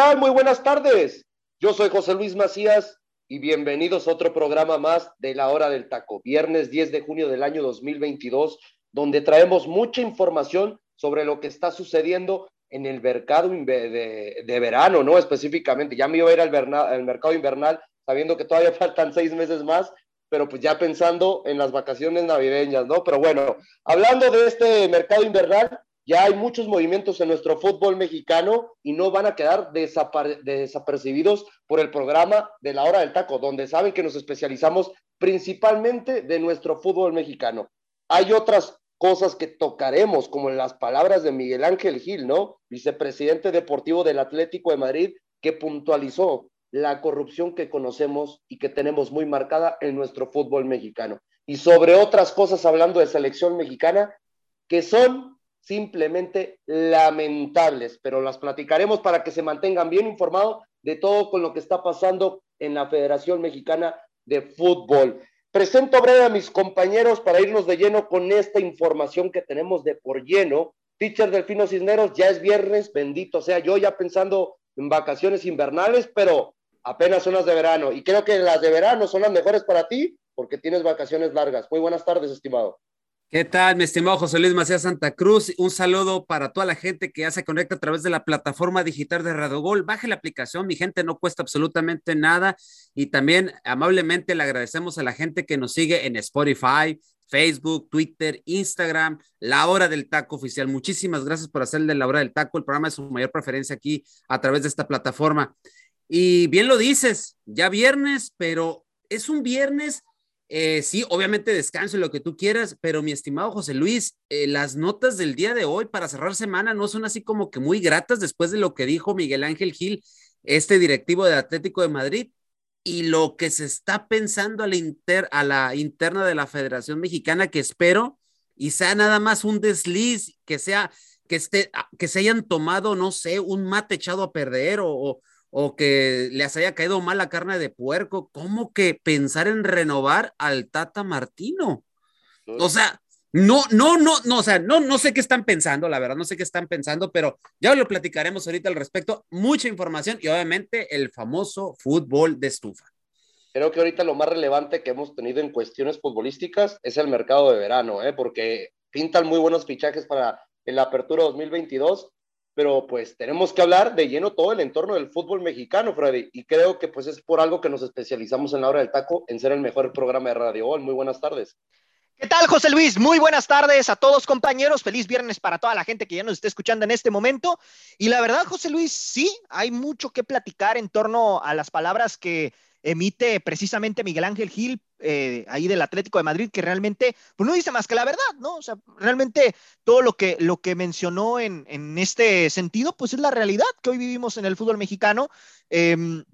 Tal? Muy buenas tardes. Yo soy José Luis Macías y bienvenidos a otro programa más de la hora del taco, viernes 10 de junio del año 2022, donde traemos mucha información sobre lo que está sucediendo en el mercado de, verano, ¿no? Específicamente, ya me iba a ir al, mercado invernal, sabiendo que todavía faltan seis meses más, pero pues ya pensando en las vacaciones navideñas, ¿no? Pero bueno, hablando de este mercado invernal, ya hay muchos movimientos en nuestro fútbol mexicano y no van a quedar desapercibidos por el programa de la hora del taco, donde saben que nos especializamos principalmente de nuestro fútbol mexicano. Hay otras cosas que tocaremos, como las palabras de Miguel Ángel Gil, ¿no? Vicepresidente deportivo del Atlético de Madrid, que puntualizó la corrupción que conocemos y que tenemos muy marcada en nuestro fútbol mexicano. Y sobre otras cosas, hablando de selección mexicana, que son simplemente lamentables, pero las platicaremos para que se mantengan bien informados de todo con lo que está pasando en la Federación Mexicana de Fútbol. Presento breve a mis compañeros para irnos de lleno con esta información que tenemos de por lleno. Teacher Delfino Cisneros, ya es viernes, bendito sea yo ya pensando en vacaciones invernales, pero apenas son las de verano. Y creo que las de verano son las mejores para ti porque tienes vacaciones largas. Muy buenas tardes, estimado. ¿Qué tal, mi estimado José Luis Macías Santa Cruz? Un saludo para toda la gente que ya se conecta a través de la plataforma digital de Radio Gol. Baje la aplicación, mi gente, no cuesta absolutamente nada. Y también amablemente le agradecemos a la gente que nos sigue en Spotify, Facebook, Twitter, Instagram, La Hora del Taco Oficial. Muchísimas gracias por hacerle La Hora del Taco. El programa es su mayor preferencia aquí a través de esta plataforma. Y bien lo dices, ya viernes, pero es un viernes eh, sí, obviamente descanso y lo que tú quieras, pero mi estimado José Luis, eh, las notas del día de hoy para cerrar semana no son así como que muy gratas después de lo que dijo Miguel Ángel Gil, este directivo del Atlético de Madrid, y lo que se está pensando a la, a la interna de la Federación Mexicana, que espero y sea nada más un desliz, que sea que, esté, que se hayan tomado, no sé, un mate echado a perder o que les haya caído mal la carne de puerco, ¿cómo que pensar en renovar al Tata Martino? O sea, no, no, no, no, o sea, no, no sé qué están pensando, la verdad, no sé qué están pensando, pero ya lo platicaremos ahorita al respecto. Mucha información y obviamente el famoso fútbol de estufa. Creo que ahorita lo más relevante que hemos tenido en cuestiones futbolísticas es el mercado de verano, ¿eh? porque pintan muy buenos fichajes para la apertura 2022 pero pues tenemos que hablar de lleno todo el entorno del fútbol mexicano, Freddy, y creo que pues es por algo que nos especializamos en la hora del taco, en ser el mejor programa de Radio Gol. Muy buenas tardes. ¿Qué tal, José Luis? Muy buenas tardes a todos, compañeros. Feliz viernes para toda la gente que ya nos está escuchando en este momento. Y la verdad, José Luis, sí, hay mucho que platicar en torno a las palabras que emite precisamente Miguel Ángel Gil, eh, ahí del Atlético de Madrid, que realmente, pues no dice más que la verdad, ¿no? O sea, realmente todo lo que, lo que mencionó en, en este sentido, pues es la realidad que hoy vivimos en el fútbol mexicano. Em,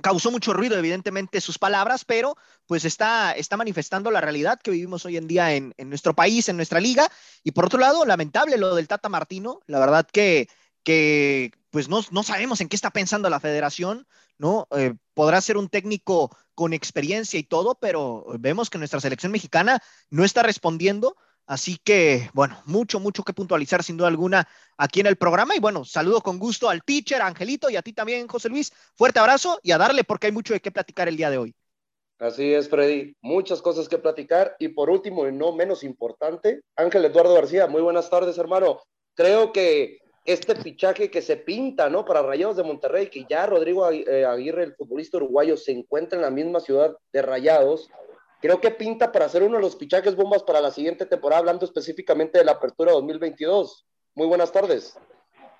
causó mucho ruido, evidentemente, sus palabras, pero pues está, está manifestando la realidad que vivimos hoy en día en, en, nuestro país, en nuestra liga. Y por otro lado, lamentable lo del Tata Martino, la verdad que, que pues no, no sabemos en qué está pensando la federación, ¿no? Eh, podrá ser un técnico con experiencia y todo, pero vemos que nuestra selección mexicana no está respondiendo. Así que, bueno, mucho, mucho que puntualizar sin duda alguna aquí en el programa. Y bueno, saludo con gusto al teacher, Angelito, y a ti también, José Luis. Fuerte abrazo y a darle porque hay mucho de qué platicar el día de hoy. Así es, Freddy. Muchas cosas que platicar. Y por último, y no menos importante, Ángel Eduardo García. Muy buenas tardes, hermano. Creo que este fichaje que se pinta, ¿no? Para Rayados de Monterrey, que ya Rodrigo eh, Aguirre, el futbolista uruguayo, se encuentra en la misma ciudad de Rayados. Creo que pinta para ser uno de los fichajes bombas para la siguiente temporada, hablando específicamente de la apertura 2022. Muy buenas tardes.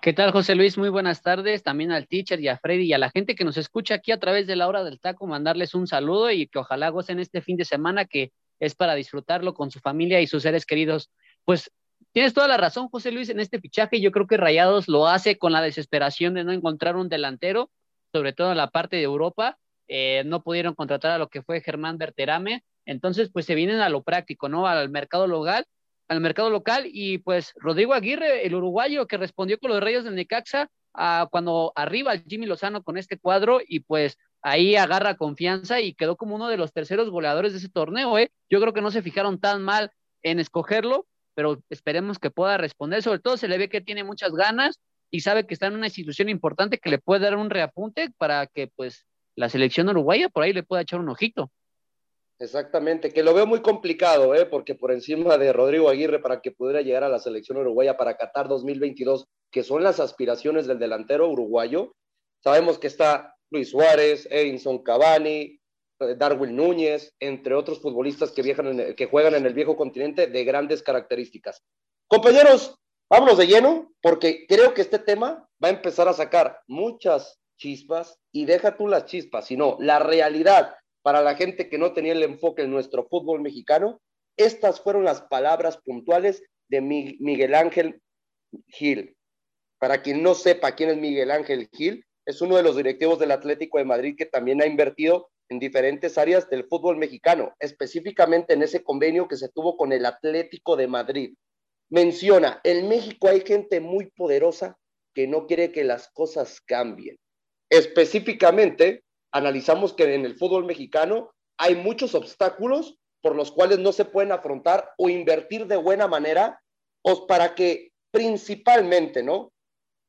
¿Qué tal, José Luis? Muy buenas tardes. También al teacher y a Freddy y a la gente que nos escucha aquí a través de la hora del taco, mandarles un saludo y que ojalá gocen este fin de semana que es para disfrutarlo con su familia y sus seres queridos. Pues tienes toda la razón, José Luis, en este fichaje. Yo creo que Rayados lo hace con la desesperación de no encontrar un delantero, sobre todo en la parte de Europa. Eh, no pudieron contratar a lo que fue Germán Berterame. Entonces, pues se vienen a lo práctico, ¿no? Al mercado local, al mercado local. Y pues Rodrigo Aguirre, el uruguayo que respondió con los Reyes del Necaxa, a cuando arriba Jimmy Lozano con este cuadro y pues ahí agarra confianza y quedó como uno de los terceros goleadores de ese torneo, ¿eh? Yo creo que no se fijaron tan mal en escogerlo pero esperemos que pueda responder. Sobre todo se le ve que tiene muchas ganas y sabe que está en una institución importante que le puede dar un reapunte para que pues la selección uruguaya por ahí le pueda echar un ojito. Exactamente, que lo veo muy complicado, ¿eh? porque por encima de Rodrigo Aguirre para que pudiera llegar a la selección uruguaya para Qatar 2022, que son las aspiraciones del delantero uruguayo, sabemos que está Luis Suárez, Edinson Cavani, Darwin Núñez, entre otros futbolistas que, viajan que juegan en el viejo continente de grandes características. Compañeros, vámonos de lleno, porque creo que este tema va a empezar a sacar muchas chispas, y deja tú las chispas, sino la realidad para la gente que no tenía el enfoque en nuestro fútbol mexicano. Estas fueron las palabras puntuales de Miguel Ángel Gil. Para quien no sepa quién es Miguel Ángel Gil, es uno de los directivos del Atlético de Madrid que también ha invertido en diferentes áreas del fútbol mexicano, específicamente en ese convenio que se tuvo con el Atlético de Madrid. Menciona, en México hay gente muy poderosa que no quiere que las cosas cambien. Específicamente, analizamos que en el fútbol mexicano hay muchos obstáculos por los cuales no se pueden afrontar o invertir de buena manera, pues para que principalmente, ¿no?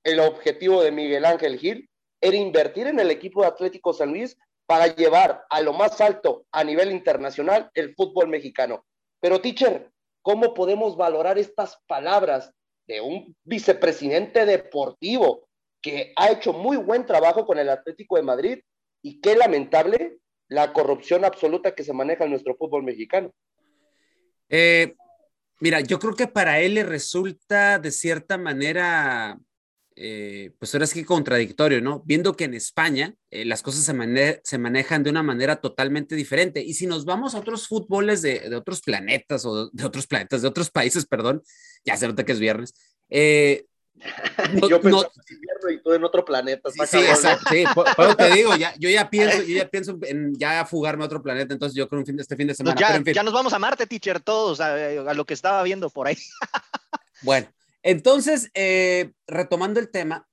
El objetivo de Miguel Ángel Gil era invertir en el equipo de Atlético San Luis para llevar a lo más alto a nivel internacional el fútbol mexicano. Pero, teacher, ¿cómo podemos valorar estas palabras de un vicepresidente deportivo que ha hecho muy buen trabajo con el Atlético de Madrid y qué lamentable la corrupción absoluta que se maneja en nuestro fútbol mexicano? Eh, mira, yo creo que para él le resulta de cierta manera eh, pues ahora es que contradictorio, ¿no? Viendo que en España eh, las cosas se, manejan de una manera totalmente diferente. Y si nos vamos a otros fútboles de, otros planetas o de, otros planetas, de otros países, perdón, ya se nota que es viernes. Eh, yo pienso en invierno y tú en otro planeta. Sí, exacto. Sí, por, te digo, ya, yo ya pienso, yo ya pienso en ya fugarme a otro planeta, entonces yo creo un fin de este fin de semana. ya, ya, nos vamos a Marte, teacher, todos, a lo que estaba viendo por ahí. bueno, entonces, eh, retomando el tema,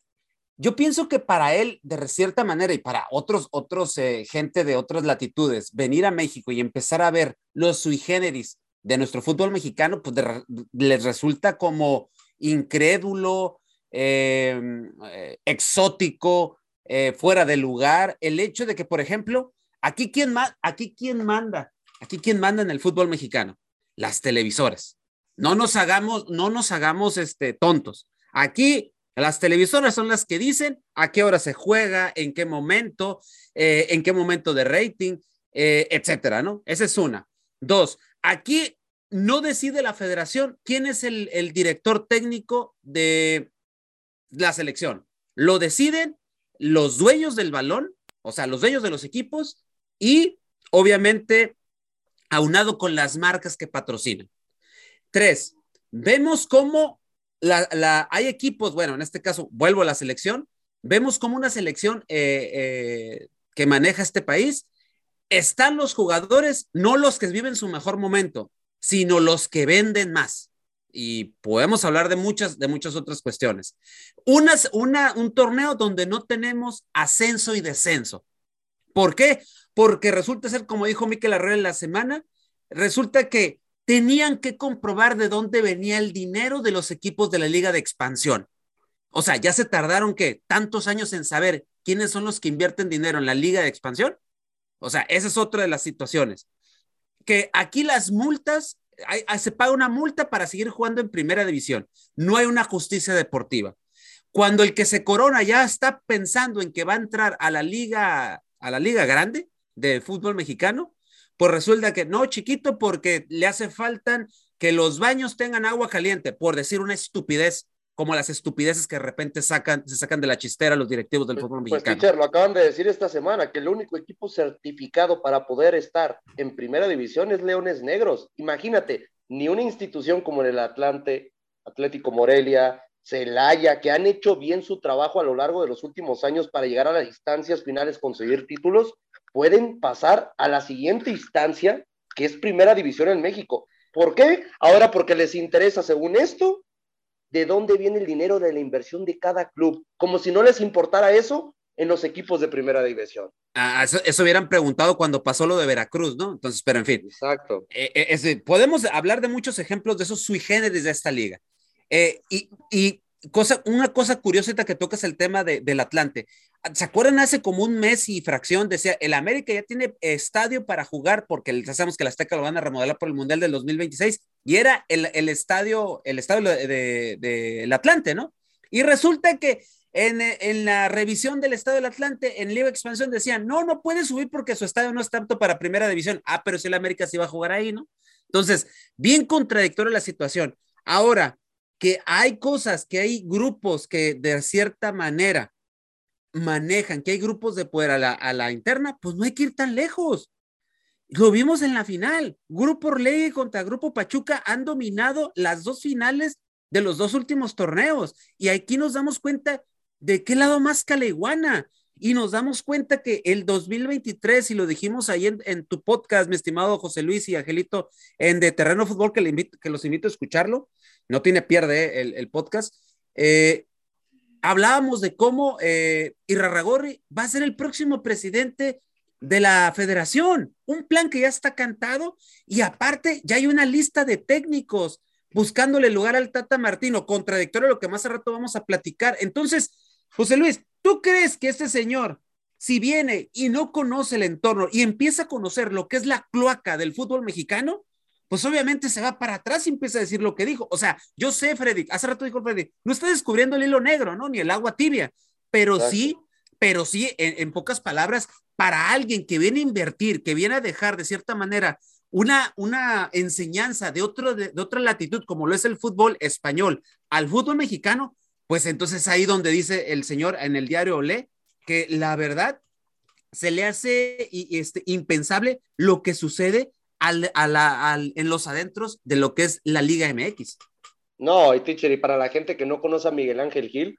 yo pienso que para él, de cierta manera, y para otros, otros eh, gente de otras latitudes, venir a México y empezar a ver los sui generis de nuestro fútbol mexicano, pues les resulta como incrédulo, em, eh, exótico, fuera de lugar. El hecho de que, por ejemplo, aquí quién, aquí quién manda, aquí quién manda en el fútbol mexicano, las televisoras. No nos hagamos, no nos hagamos este, tontos. Aquí las televisoras son las que dicen a qué hora se juega, en qué momento, eh, en qué momento de rating, eh, etcétera, ¿no? Esa es una. Dos, aquí no decide la federación quién es el, el director técnico de la selección. Lo deciden los dueños del balón, o sea, los dueños de los equipos y obviamente aunado con las marcas que patrocinan. Tres, vemos cómo la, hay equipos, bueno, en este caso vuelvo a la selección, vemos como una selección eh, eh, que maneja este país, están los jugadores, no los que viven su mejor momento, sino los que venden más. Y podemos hablar de muchas, de muchas otras cuestiones. una, un torneo donde no tenemos ascenso y descenso. ¿Por qué? Porque resulta ser, como dijo Miquel Arreo en la semana, resulta que tenían que comprobar de dónde venía el dinero de los equipos de la liga de expansión. O sea, ya se tardaron que tantos años en saber quiénes son los que invierten dinero en la liga de expansión. O sea, esa es otra de las situaciones. Que aquí las multas, se paga una multa para seguir jugando en primera división. No hay una justicia deportiva. Cuando el que se corona ya está pensando en que va a entrar a la liga, a la liga grande de fútbol mexicano, pues resulta que no, chiquito, porque le hace falta que los baños tengan agua caliente, por decir una estupidez, como las estupideces que de repente sacan, se sacan de la chistera los directivos del pues, fútbol pues, mexicano. Pues, lo acaban de decir esta semana, que el único equipo certificado para poder estar en primera división es Leones Negros. Imagínate, ni una institución como el Atlante, Atlético Morelia, Celaya, que han hecho bien su trabajo a lo largo de los últimos años para llegar a las instancias finales, conseguir títulos, pueden pasar a la siguiente instancia, que es Primera División en México. ¿Por qué? Ahora porque les interesa, según esto, de dónde viene el dinero de la inversión de cada club, como si no les importara eso en los equipos de Primera División. Ah, eso, hubieran preguntado cuando pasó lo de Veracruz, ¿no? Entonces, pero en fin. Exacto. Eh, eh, podemos hablar de muchos ejemplos de esos sui generis de esta liga. Eh, y, cosa, una cosa curiosa que tocas el tema del Atlante. ¿Se acuerdan hace como un mes y fracción? Decía, el América ya tiene estadio para jugar porque ya sabemos que la Azteca lo van a remodelar por el Mundial del 2026 y era el, estadio, el estadio del de, Atlante, ¿no? Y resulta que en, en, la revisión del estadio del Atlante, en Liga Expansión, decían, no, no puede subir porque su estadio no está apto para primera división. Ah, pero si el América se iba a jugar ahí, ¿no? Entonces, bien contradictoria la situación. Ahora, que hay cosas, que hay grupos que de cierta manera manejan, que hay grupos de poder a la, interna, pues no hay que ir tan lejos. Lo vimos en la final. Grupo Orlegui contra Grupo Pachuca han dominado las dos finales de los dos últimos torneos. Y aquí nos damos cuenta de qué lado más caleguana. Y nos damos cuenta que el 2023, y lo dijimos ahí en, tu podcast, mi estimado José Luis y Angelito, en De Terreno Fútbol, que, los invito a escucharlo, no tiene pierde el, el podcast. Eh, hablábamos de cómo eh, Irarragorri va a ser el próximo presidente de la federación, un plan que ya está cantado y aparte ya hay una lista de técnicos buscándole lugar al Tata Martino, contradictorio a lo que más a rato vamos a platicar. Entonces, José Luis, ¿tú crees que este señor, si viene y no conoce el entorno y empieza a conocer lo que es la cloaca del fútbol mexicano, pues obviamente se va para atrás y empieza a decir lo que dijo. O sea, yo sé, Freddy, hace rato dijo Freddy, no está descubriendo el hilo negro, ¿no? Ni el agua tibia, pero sí, pero sí, en, pocas palabras, para alguien que viene a invertir, que viene a dejar de cierta manera una, una enseñanza de, otro, de, otra latitud, como lo es el fútbol español, al fútbol mexicano, pues entonces ahí donde dice el señor en el diario Olé, que la verdad se le hace este, impensable lo que sucede en los adentros de lo que es la Liga MX. No, y teacher, y para la gente que no conoce a Miguel Ángel Gil,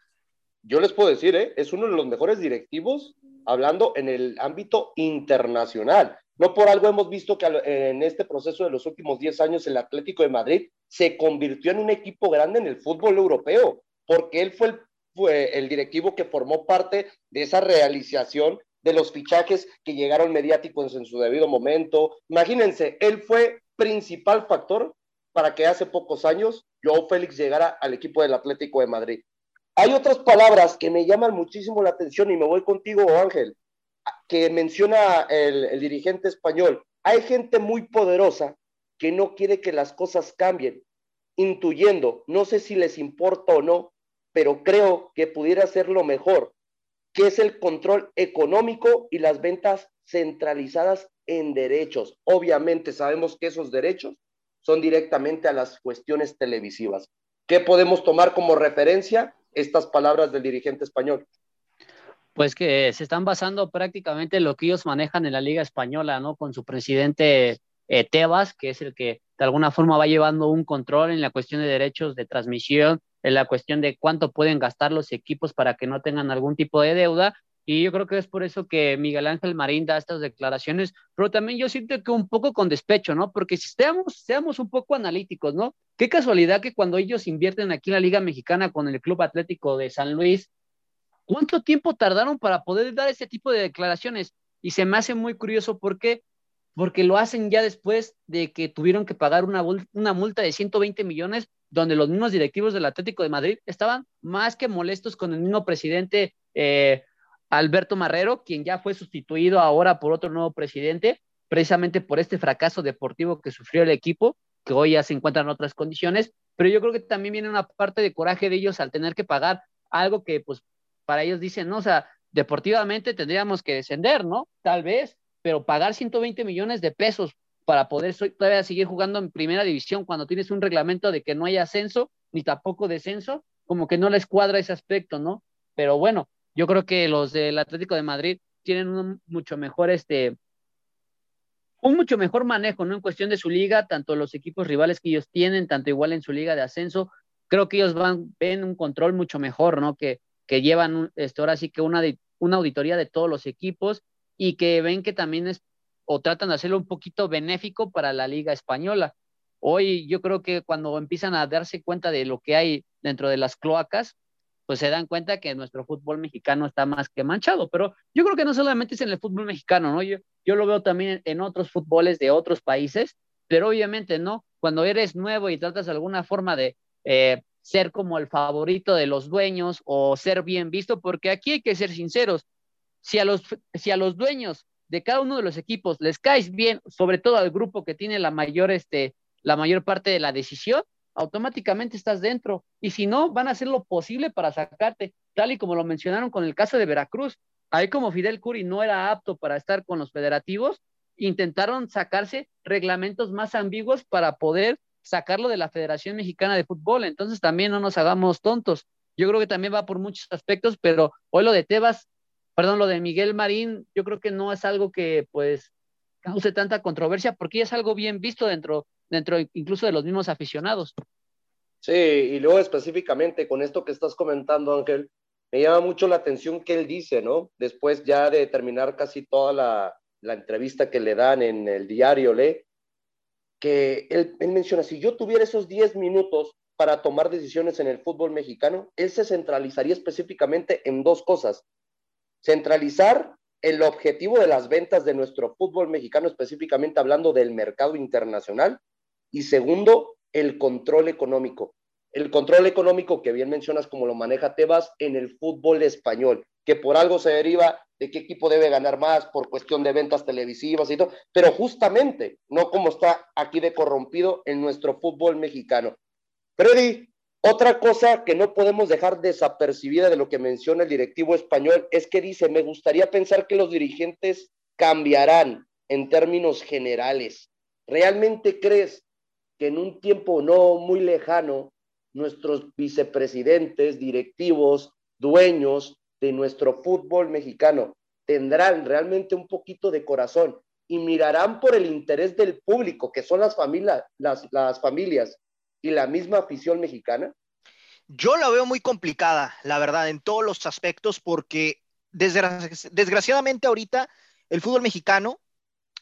yo les puedo decir, ¿eh? es uno de los mejores directivos hablando en el ámbito internacional. No por algo hemos visto que en este proceso de los últimos 10 años el Atlético de Madrid se convirtió en un equipo grande en el fútbol europeo, porque él fue el, fue el directivo que formó parte de esa realización de los fichajes que llegaron mediáticos en su debido momento. Imagínense, él fue principal factor para que hace pocos años Joao Félix llegara al equipo del Atlético de Madrid. Hay otras palabras que me llaman muchísimo la atención y me voy contigo, Ángel, que menciona el, el dirigente español. Hay gente muy poderosa que no quiere que las cosas cambien, intuyendo, no sé si les importa o no, pero creo que pudiera ser lo mejor que es el control económico y las ventas centralizadas en derechos. Obviamente sabemos que esos derechos son directamente a las cuestiones televisivas. ¿Qué podemos tomar como referencia estas palabras del dirigente español? Pues que se están basando prácticamente en lo que ellos manejan en la Liga Española, ¿no? Con su presidente eh, Tebas, que es el que de alguna forma va llevando un control en la cuestión de derechos de transmisión, en la cuestión de cuánto pueden gastar los equipos para que no tengan algún tipo de deuda. Y yo creo que es por eso que Miguel Ángel Marín da estas declaraciones, pero también yo siento que un poco con despecho, ¿no? Porque si seamos, seamos un poco analíticos, ¿no? Qué casualidad que cuando ellos invierten aquí en la Liga Mexicana con el Club Atlético de San Luis, ¿cuánto tiempo tardaron para poder dar ese tipo de declaraciones? Y se me hace muy curioso porque porque lo hacen ya después de que tuvieron que pagar una, una multa de 120 millones donde los mismos directivos del Atlético de Madrid estaban más que molestos con el mismo presidente eh, Alberto Marrero, quien ya fue sustituido ahora por otro nuevo presidente, precisamente por este fracaso deportivo que sufrió el equipo, que hoy ya se encuentra en otras condiciones, pero yo creo que también viene una parte de coraje de ellos al tener que pagar algo que pues para ellos dicen, no, o sea, deportivamente tendríamos que descender, ¿no? Tal vez, pero pagar 120 millones de pesos para poder todavía seguir jugando en primera división cuando tienes un reglamento de que no hay ascenso ni tampoco descenso, como que no les cuadra ese aspecto, ¿no? Pero bueno, yo creo que los del Atlético de Madrid tienen un mucho mejor este un mucho mejor manejo, ¿no? En cuestión de su liga, tanto los equipos rivales que ellos tienen, tanto igual en su liga de ascenso, creo que ellos van, ven un control mucho mejor, ¿no? Que, que llevan esto, ahora sí que una, una auditoría de todos los equipos y que ven que también es, o tratan de hacerlo un poquito benéfico para la liga española. Hoy yo creo que cuando empiezan a darse cuenta de lo que hay dentro de las cloacas, pues se dan cuenta que nuestro fútbol mexicano está más que manchado. Pero yo creo que no solamente es en el fútbol mexicano, ¿no? Yo, yo lo veo también en otros fútboles de otros países, pero obviamente no. Cuando eres nuevo y tratas de alguna forma de eh, ser como el favorito de los dueños o ser bien visto, porque aquí hay que ser sinceros. Si a los, si a los dueños de cada uno de los equipos les caes bien, sobre todo al grupo que tiene la mayor, este, la mayor parte de la decisión, automáticamente estás dentro. Y si no, van a hacer lo posible para sacarte, tal y como lo mencionaron con el caso de Veracruz. Ahí como Fidel Curi no era apto para estar con los federativos, intentaron sacarse reglamentos más ambiguos para poder sacarlo de la Federación Mexicana de Fútbol. Entonces también no nos hagamos tontos. Yo creo que también va por muchos aspectos, pero hoy lo de Tebas, perdón, lo de Miguel Marín, yo creo que no es algo que pues cause tanta controversia porque es algo bien visto dentro dentro incluso de los mismos aficionados. Sí, y luego específicamente con esto que estás comentando, Ángel, me llama mucho la atención que él dice, ¿no? Después ya de terminar casi toda la, la entrevista que le dan en el diario, Le, que él, él menciona, si yo tuviera esos 10 minutos para tomar decisiones en el fútbol mexicano, él se centralizaría específicamente en dos cosas. Centralizar el objetivo de las ventas de nuestro fútbol mexicano, específicamente hablando del mercado internacional, y segundo, el control económico. El control económico que bien mencionas como lo maneja Tebas en el fútbol español, que por algo se deriva de qué equipo debe ganar más por cuestión de ventas televisivas y todo, pero justamente no como está aquí de corrompido en nuestro fútbol mexicano. Freddy, otra cosa que no podemos dejar desapercibida de lo que menciona el directivo español es que dice, me gustaría pensar que los dirigentes cambiarán en términos generales. ¿Realmente crees que en un tiempo no muy lejano nuestros vicepresidentes, directivos, dueños de nuestro fútbol mexicano tendrán realmente un poquito de corazón y mirarán por el interés del público, que son las familias, las, familias y la misma afición mexicana? Yo la veo muy complicada, la verdad, en todos los aspectos, porque desgraciadamente ahorita el fútbol mexicano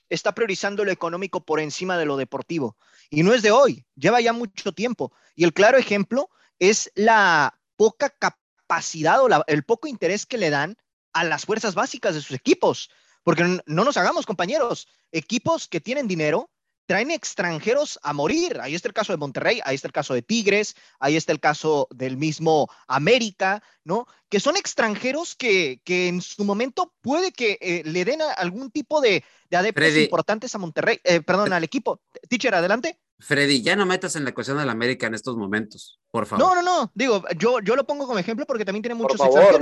está priorizando lo económico por encima de lo deportivo. Y no es de hoy, lleva ya mucho tiempo. Y el claro ejemplo es la poca capacidad o el poco interés que le dan a las fuerzas básicas de sus equipos. Porque no nos hagamos, compañeros, equipos que tienen dinero traen extranjeros a morir. Ahí está el caso de Monterrey, ahí está el caso de Tigres, ahí está el caso del mismo América, ¿no? Que son extranjeros que, que en su momento puede que eh, le den algún tipo de, de adeptos importantes a Monterrey, eh, perdón, al equipo. Teacher, adelante. Freddy, ya no metas en la ecuación de la América en estos momentos, por favor. No, no, no, digo, yo, yo lo pongo como ejemplo porque también tiene muchos por favor,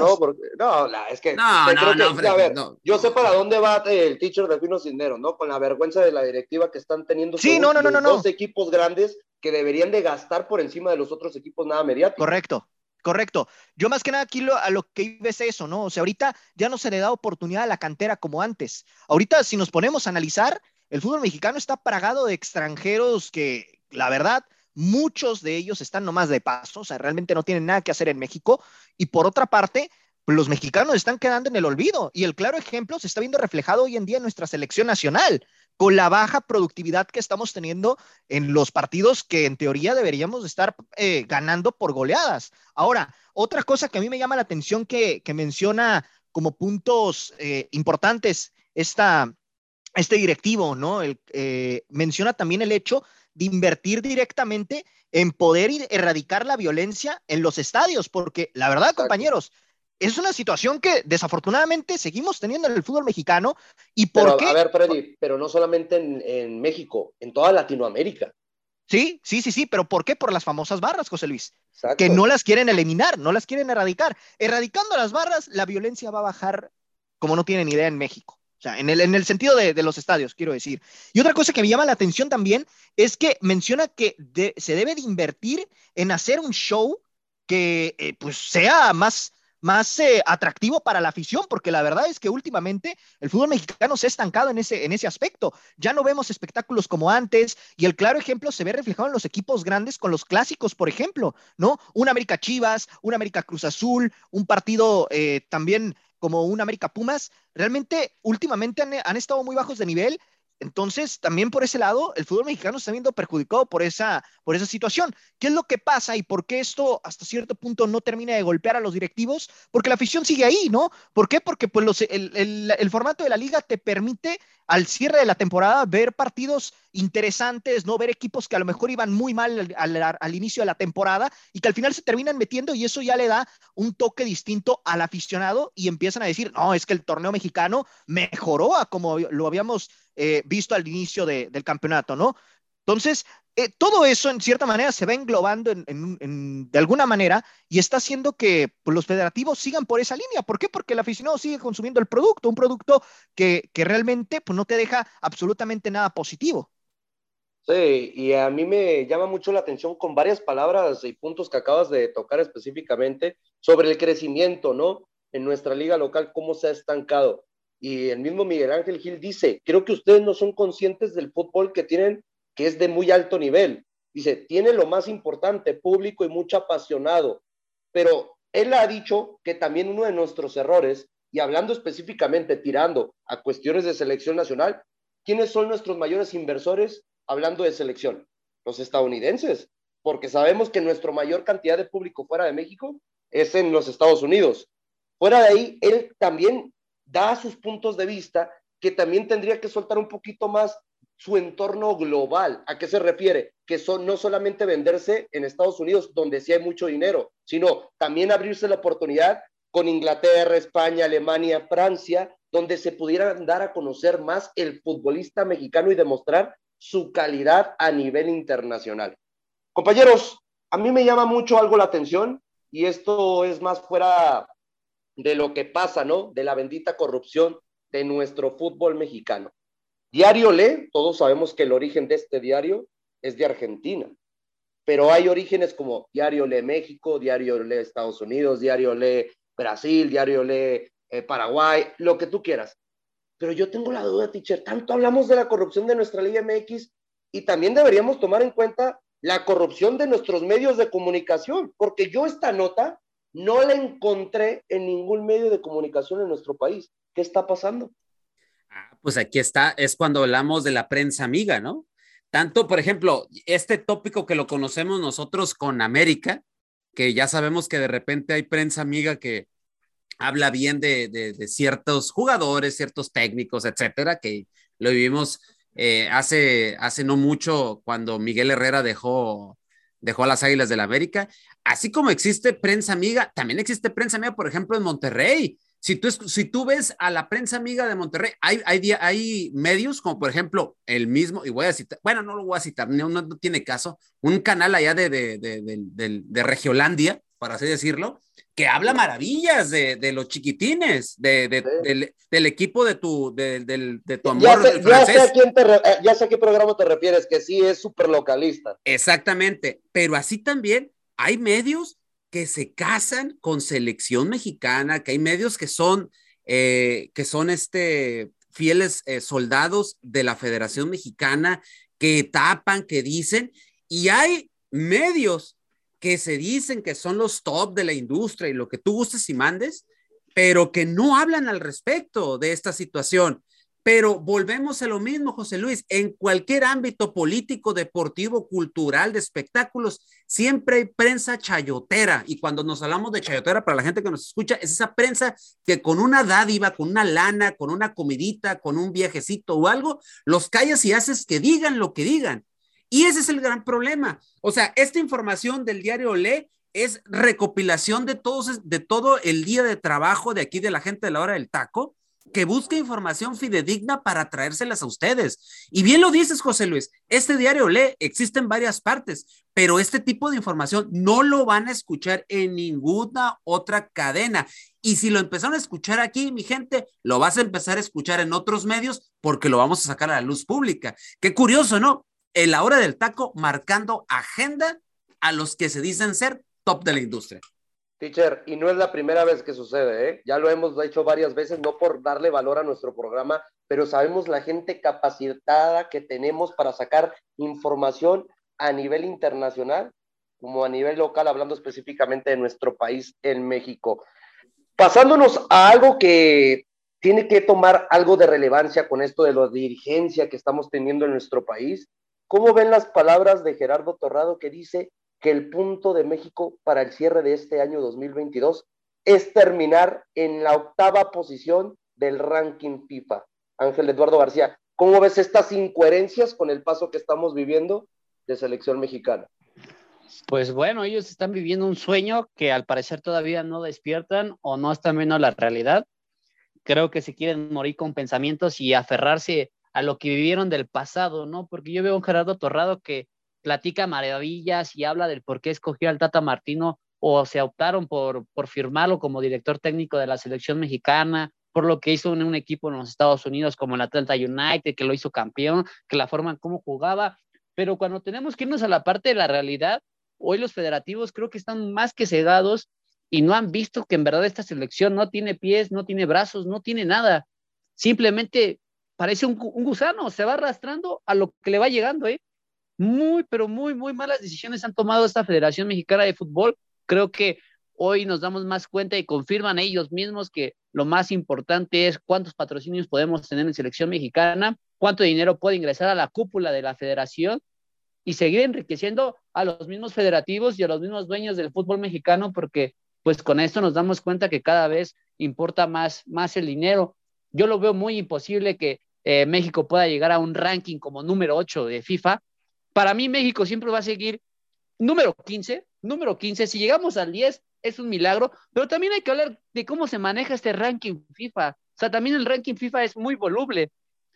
No, no, es que, no, no, no, a ver, yo sé para dónde va el teacher de Fino Cisneros, ¿no? Con la vergüenza de la directiva que están teniendo sí, no, no, no, dos equipos grandes que deberían de gastar por encima de los otros equipos nada mediáticos. Correcto, correcto. Yo más que nada aquí a lo que iba es eso, ¿no? O sea, ahorita ya no se le da oportunidad a la cantera como antes. Ahorita, si nos ponemos a analizar, el fútbol mexicano está plagado de extranjeros que, la verdad, muchos de ellos están nomás de paso, o sea, realmente no tienen nada que hacer en México. Y por otra parte, los mexicanos están quedando en el olvido. Y el claro ejemplo se está viendo reflejado hoy en día en nuestra selección nacional, con la baja productividad que estamos teniendo en los partidos que en teoría deberíamos estar eh, ganando por goleadas. Ahora, otra cosa que a mí me llama la atención que, menciona como puntos eh, importantes esta, este directivo, ¿no? Eh, menciona también el hecho de invertir directamente en poder erradicar la violencia en los estadios, porque la verdad, compañeros, es una situación que desafortunadamente seguimos teniendo en el fútbol mexicano. ¿Y por pero, qué? A ver, Freddy, pero no solamente en, México, en toda Latinoamérica. Sí, sí, sí, sí, pero ¿por qué? Por las famosas barras, José Luis, que no las quieren eliminar, no las quieren erradicar. Erradicando las barras, la violencia va a bajar como no tienen idea en México. O sea, en el, en el sentido de, de, los estadios, quiero decir. Y otra cosa que me llama la atención también es que menciona que se debe de invertir en hacer un show que eh, pues sea más, más eh, atractivo para la afición, porque la verdad es que últimamente el fútbol mexicano se ha estancado en ese, en ese aspecto. Ya no vemos espectáculos como antes y el claro ejemplo se ve reflejado en los equipos grandes con los clásicos, por ejemplo, ¿no? Un América Chivas, un América Cruz Azul, un partido eh, también como un América Pumas, realmente últimamente han, estado muy bajos de nivel entonces, también por ese lado, el fútbol mexicano está viendo perjudicado por esa, por esa situación. ¿Qué es lo que pasa y por qué esto hasta cierto punto no termina de golpear a los directivos? Porque la afición sigue ahí, ¿no? ¿Por qué? Porque pues, el, formato de la liga te permite al cierre de la temporada ver partidos interesantes, no ver equipos que a lo mejor iban muy mal al, inicio de la temporada y que al final se terminan metiendo y eso ya le da un toque distinto al aficionado y empiezan a decir, no, es que el torneo mexicano mejoró a como lo habíamos eh, visto al inicio de, del campeonato, ¿no? Entonces, eh, todo eso en cierta manera se va englobando en, en, en, de alguna manera y está haciendo que pues, los federativos sigan por esa línea. ¿Por qué? Porque el aficionado sigue consumiendo el producto, un producto que, que realmente pues, no te deja absolutamente nada positivo. Sí, y a mí me llama mucho la atención con varias palabras y puntos que acabas de tocar específicamente sobre el crecimiento, ¿no? En nuestra liga local, cómo se ha estancado. Y el mismo Miguel Ángel Gil dice, creo que ustedes no son conscientes del fútbol que tienen, que es de muy alto nivel. Dice, tiene lo más importante, público y mucho apasionado. Pero él ha dicho que también uno de nuestros errores, y hablando específicamente, tirando a cuestiones de selección nacional, ¿quiénes son nuestros mayores inversores hablando de selección? Los estadounidenses, porque sabemos que nuestra mayor cantidad de público fuera de México es en los Estados Unidos. Fuera de ahí, él también da sus puntos de vista que también tendría que soltar un poquito más su entorno global. ¿A qué se refiere? Que son no solamente venderse en Estados Unidos, donde sí hay mucho dinero, sino también abrirse la oportunidad con Inglaterra, España, Alemania, Francia, donde se pudieran dar a conocer más el futbolista mexicano y demostrar su calidad a nivel internacional. Compañeros, a mí me llama mucho algo la atención y esto es más fuera de lo que pasa, ¿no? De la bendita corrupción de nuestro fútbol mexicano. Diario Le, todos sabemos que el origen de este diario es de Argentina, pero hay orígenes como Diario Le México, Diario Le Estados Unidos, Diario Le Brasil, Diario Le eh, Paraguay, lo que tú quieras. Pero yo tengo la duda, teacher, tanto hablamos de la corrupción de nuestra Liga MX y también deberíamos tomar en cuenta la corrupción de nuestros medios de comunicación, porque yo esta nota no la encontré en ningún medio de comunicación en nuestro país. ¿Qué está pasando? Ah, pues aquí está, es cuando hablamos de la prensa amiga, ¿no? Tanto, por ejemplo, este tópico que lo conocemos nosotros con América, que ya sabemos que de repente hay prensa amiga que habla bien de, de, de ciertos jugadores, ciertos técnicos, etcétera, que lo vivimos eh, hace, hace no mucho cuando Miguel Herrera dejó dejó a las Águilas del la América. Así como existe prensa amiga, también existe prensa amiga, por ejemplo, en Monterrey. Si tú, si tú ves a la prensa amiga de Monterrey, hay, hay, hay medios como, por ejemplo, el mismo, y voy a citar, bueno, no lo voy a citar, no, no, tiene caso, un canal allá de, de, de, de, de Regiolandia, para así decirlo, que habla maravillas de, de los chiquitines, de, de, sí. del, del, equipo de tu, de, tu amor. Ya sé, ya, sé a quién te, eh, ya sé a qué programa te refieres, que sí es súper localista. Exactamente, pero así también hay medios que se casan con selección mexicana, que hay medios que son, eh, que son este, fieles eh, soldados de la Federación Mexicana, que tapan, que dicen, y hay medios que se dicen que son los top de la industria y lo que tú gustes y mandes, pero que no hablan al respecto de esta situación. Pero volvemos a lo mismo, José Luis, en cualquier ámbito político, deportivo, cultural, de espectáculos, siempre hay prensa chayotera. Y cuando nos hablamos de chayotera, para la gente que nos escucha, es esa prensa que con una dádiva, con una lana, con una comidita, con un viajecito o algo, los callas y haces que digan lo que digan. Y ese es el gran problema. O sea, esta información del diario Le es recopilación de, todos, de todo el día de trabajo de aquí de la gente de la hora del taco, que busca información fidedigna para traérselas a ustedes. Y bien lo dices, José Luis, este diario Le existe en varias partes, pero este tipo de información no lo van a escuchar en ninguna otra cadena. Y si lo empezaron a escuchar aquí, mi gente, lo vas a empezar a escuchar en otros medios porque lo vamos a sacar a la luz pública. Qué curioso, ¿no? En la del taco marcando agenda a los que se dicen ser top de la industria. Teacher, y no es la primera vez que sucede, ¿eh? ya lo hemos hecho varias veces, no por darle valor a nuestro programa, pero sabemos la gente capacitada que tenemos para sacar información a nivel internacional como a nivel local, hablando específicamente de nuestro país en México. Pasándonos a algo que tiene que tomar algo de relevancia con esto de la dirigencia que estamos teniendo en nuestro país, ¿cómo ven las palabras de Gerardo Torrado que dice que el punto de México para el cierre de este año 2022 es terminar en la octava posición del ranking FIFA. Ángel Eduardo García, ¿cómo ves estas incoherencias con el paso que estamos viviendo de selección mexicana? Pues bueno, ellos están viviendo un sueño que al parecer todavía no despiertan o no están viendo la realidad. Creo que se quieren morir con pensamientos y aferrarse a lo que vivieron del pasado, ¿no? Porque yo veo a un Gerardo Torrado que platica maravillas y habla del por qué escogió al Tata Martino o se optaron por, por firmarlo como director técnico de la selección mexicana, por lo que hizo en un equipo en los Estados Unidos como el Atlanta United, que lo hizo campeón, que la forma en cómo jugaba. Pero cuando tenemos que irnos a la parte de la realidad, hoy los federativos creo que están más que cegados y no han visto que en verdad esta selección no tiene pies, no tiene brazos, no tiene nada. Simplemente parece un, un gusano, se va arrastrando a lo que le va llegando, ¿eh? muy, pero muy, muy malas decisiones han tomado esta Federación Mexicana de Fútbol. Creo que hoy nos damos más cuenta y confirman ellos mismos que lo más importante es cuántos patrocinios podemos tener en selección mexicana, cuánto dinero puede ingresar a la cúpula de la federación y seguir enriqueciendo a los mismos federativos y a los mismos dueños del fútbol mexicano, porque pues con esto nos damos cuenta que cada vez importa más, más el dinero. Yo lo veo muy imposible que eh, México pueda llegar a un ranking como número 8 de FIFA, para mí México siempre va a seguir número 15, número 15. Si llegamos al 10 es un milagro, pero también hay que hablar de cómo se maneja este ranking FIFA. O sea, también el ranking FIFA es muy voluble.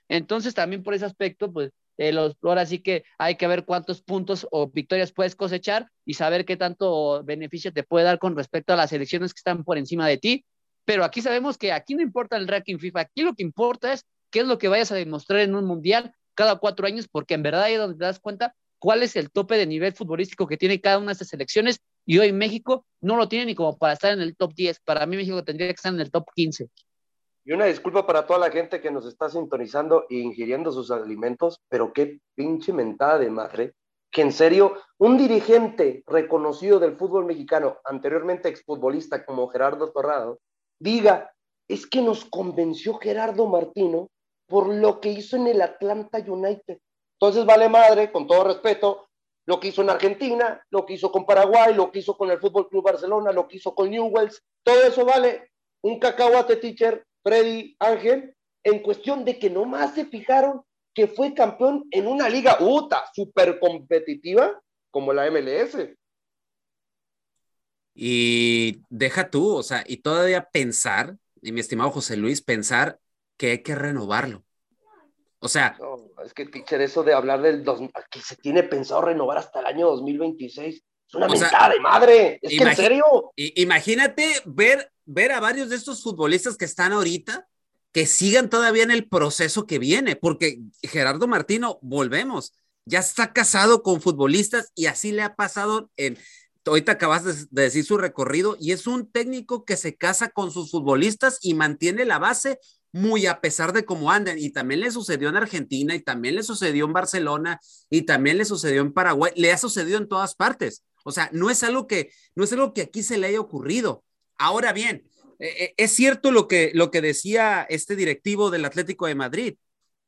Entonces, también por ese aspecto, pues, eh, los, ahora sí que hay que ver cuántos puntos o victorias puedes cosechar y saber qué tanto beneficio te puede dar con respecto a las elecciones que están por encima de ti. Pero aquí sabemos que aquí no importa el ranking FIFA, aquí lo que importa es qué es lo que vayas a demostrar en un mundial cada cuatro años, porque en verdad ahí es donde te das cuenta cuál es el tope de nivel futbolístico que tiene cada una de estas selecciones, y hoy México no lo tiene ni como para estar en el top 10. Para mí México tendría que estar en el top 15. Y una disculpa para toda la gente que nos está sintonizando e ingiriendo sus alimentos, pero qué pinche mentada de madre, que en serio, un dirigente reconocido del fútbol mexicano, anteriormente exfutbolista como Gerardo Torrado, diga, es que nos convenció Gerardo Martino por lo que hizo en el Atlanta United. Entonces vale madre, con todo respeto, lo que hizo en Argentina, lo que hizo con Paraguay, lo que hizo con el Fútbol Club Barcelona, lo que hizo con Newells, todo eso vale un cacahuate teacher, Freddy Ángel, en cuestión de que nomás se fijaron que fue campeón en una liga UTA súper competitiva como la MLS. Y deja tú, o sea, y todavía pensar, y mi estimado José Luis, pensar que hay que renovarlo. O sea. es que, teacher, eso de hablar del dos, que se tiene pensado renovar hasta el año 2026, es una mentada de madre. Es que en serio. Imagínate ver, ver a varios de estos futbolistas que están ahorita que sigan todavía en el proceso que viene, porque Gerardo Martino, volvemos, ya está casado con futbolistas y así le ha pasado en, ahorita acabas de, decir su recorrido y es un técnico que se casa con sus futbolistas y mantiene la base muy a pesar de cómo andan. Y también le sucedió en Argentina y también le sucedió en Barcelona y también le sucedió en Paraguay, le ha sucedido en todas partes. O sea, no es algo que, no es algo que aquí se le haya ocurrido. Ahora bien, eh, eh, es cierto lo que, lo que decía este directivo del Atlético de Madrid.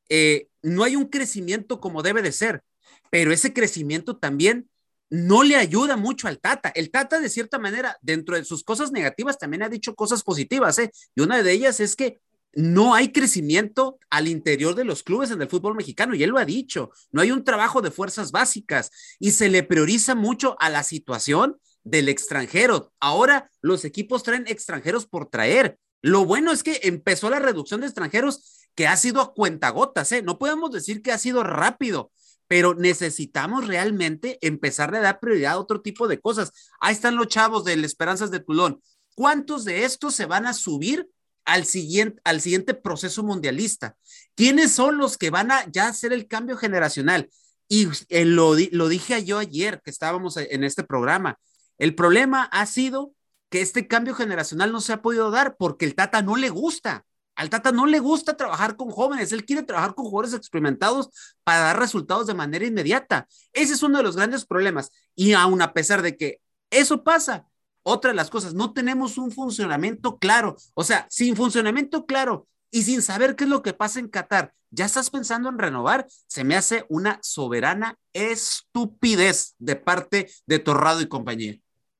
Eh, no hay un crecimiento como debe de ser, pero ese crecimiento también no le ayuda mucho al Tata. El Tata, de cierta manera, dentro de sus cosas negativas, también ha dicho cosas positivas, ¿eh? Y una de ellas es que no hay crecimiento al interior de los clubes en el fútbol mexicano, y él lo ha dicho, no hay un trabajo de fuerzas básicas y se le prioriza mucho a la situación del extranjero. Ahora los equipos traen extranjeros por traer. Lo bueno es que empezó la reducción de extranjeros que ha sido a cuentagotas, ¿eh? No podemos decir que ha sido rápido, pero necesitamos realmente empezar a dar prioridad a otro tipo de cosas. Ahí están los chavos de Esperanzas de Tulón. ¿Cuántos de estos se van a subir al siguiente, al siguiente proceso mundialista. ¿Quiénes son los que van a ya hacer el cambio generacional? Y eh, lo, lo dije yo ayer que estábamos en este programa. El problema ha sido que este cambio generacional no se ha podido dar porque el Tata no le gusta. Al Tata no le gusta trabajar con jóvenes, él quiere trabajar con jugadores experimentados para dar resultados de manera inmediata. Ese es uno de los grandes problemas. Y aún a pesar de que eso pasa, otra de las cosas, no tenemos un funcionamiento claro. O sea, sin funcionamiento claro y sin saber qué es lo que pasa en Qatar, ¿ya estás pensando en renovar? Se me hace una soberana estupidez de parte de Torrado y compañía.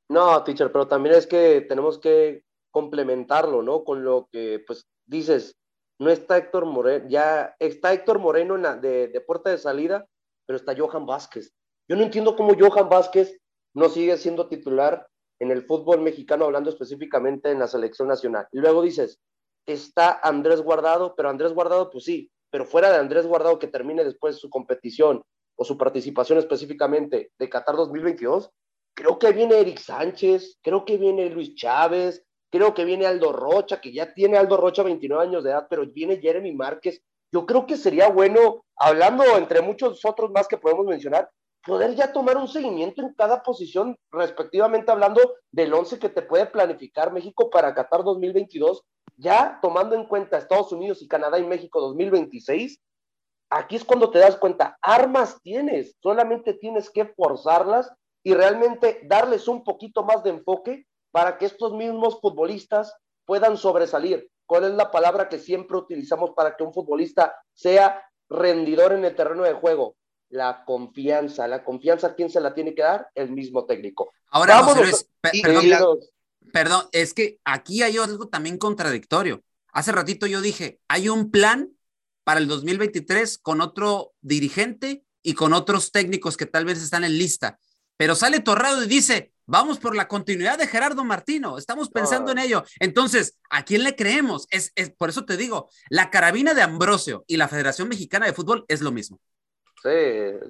No, teacher, pero también es que tenemos que complementarlo, ¿no? Con lo que, pues, dices, no está Héctor Moreno, ya está Héctor Moreno de, de puerta de salida, pero está Johan Vázquez. Yo no entiendo cómo Johan Vázquez no sigue siendo titular en el fútbol mexicano, hablando específicamente en la selección nacional. Y luego dices, está Andrés Guardado, pero Andrés Guardado, pues sí, pero fuera de Andrés Guardado que termine después su competición o su participación específicamente de Qatar 2022, creo que viene Eric Sánchez, creo que viene Luis Chávez, creo que viene Aldo Rocha, que ya tiene Aldo Rocha 29 años de edad, pero viene Jeremy Márquez. Yo creo que sería bueno, hablando entre muchos otros más que podemos mencionar, poder ya tomar un seguimiento en cada posición, respectivamente hablando del 11 que te puede planificar México para Qatar 2022, ya tomando en cuenta Estados Unidos y Canadá y México 2026, aquí es cuando te das cuenta, armas tienes, solamente tienes que forzarlas y realmente darles un poquito más de enfoque para que estos mismos futbolistas puedan sobresalir. ¿Cuál es la palabra que siempre utilizamos para que un futbolista sea rendidor en el terreno de juego? La confianza. La confianza, ¿quién se la tiene que dar? El mismo técnico. Ahora, José perdón, perdón, es que aquí hay algo también contradictorio. Hace ratito yo dije, hay un plan para el 2023 con otro dirigente y con otros técnicos que tal vez están en lista. Pero sale Torrado y dice, vamos por la continuidad de Gerardo Martino, estamos pensando en ello. Entonces, ¿a quién le creemos? Es, es, por eso te digo, la carabina de Ambrosio y la Federación Mexicana de Fútbol es lo mismo.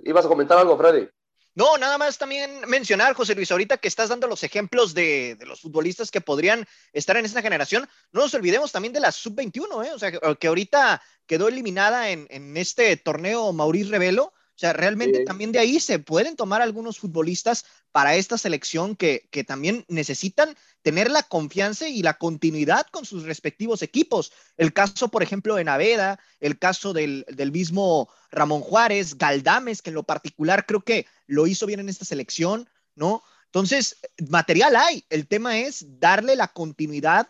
Ibas a comentar algo, Freddy. No, nada más también mencionar, José Luis, ahorita que estás dando los ejemplos de, de los futbolistas que podrían estar en esta generación, no nos olvidemos también de la sub-21, ¿eh? o sea, que, ahorita quedó eliminada en, en este torneo Maurice Revelo, o sea, realmente también de ahí se pueden tomar algunos futbolistas para esta selección que, que, también necesitan tener la confianza y la continuidad con sus respectivos equipos. El caso, por ejemplo, de Naveda, el caso del, del mismo Ramón Juárez, Galdames, que en lo particular creo que lo hizo bien en esta selección, ¿no? Entonces, material hay. El tema es darle la continuidad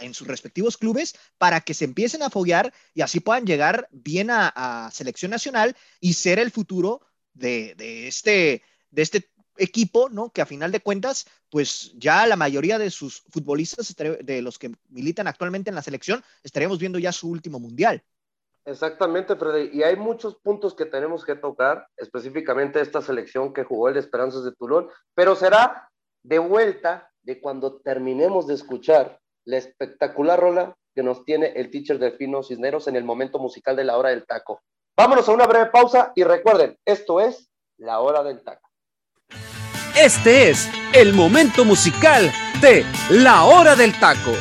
en sus respectivos clubes para que se empiecen a foguear y así puedan llegar bien a, selección nacional y ser el futuro de, este, de este equipo, ¿no? Que a final de cuentas, pues ya la mayoría de sus futbolistas, de los que militan actualmente en la selección, estaríamos viendo ya su último mundial. Exactamente, Freddy. Y hay muchos puntos que tenemos que tocar, específicamente esta selección que jugó el Esperanzas de Tulón, pero será de vuelta de cuando terminemos de escuchar la espectacular rola que nos tiene el teacher Delfino Cisneros en el momento musical de la hora del taco. Vámonos a una breve pausa y recuerden, esto es la hora del taco. Este es el momento musical de la hora del taco.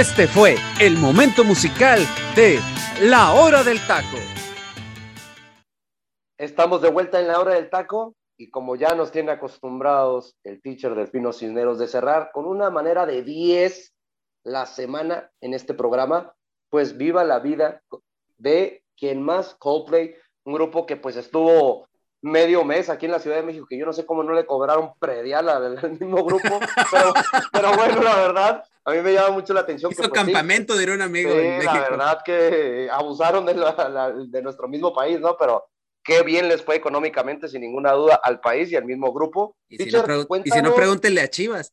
Este fue el momento musical de La Hora del Taco. Estamos de vuelta en la hora del taco y como ya nos tiene acostumbrados el teacher Delfino Cisneros de cerrar con una manera de 10 la semana en este programa, pues viva la vida de quien más Coldplay, un grupo que pues estuvo medio mes aquí en la Ciudad de México, que yo no sé cómo no le cobraron predial al, al mismo grupo, pero, pero bueno, la verdad, a mí me llama mucho la atención. Hizo que, pues, sí, campamento, diría un amigo Sí, en México. la verdad que abusaron de, la- la- de nuestro mismo país, ¿no? Pero qué bien les fue económicamente, sin ninguna duda, al país y al mismo grupo. Y si, no, y si cuéntanos- no, pregúntenle a Chivas.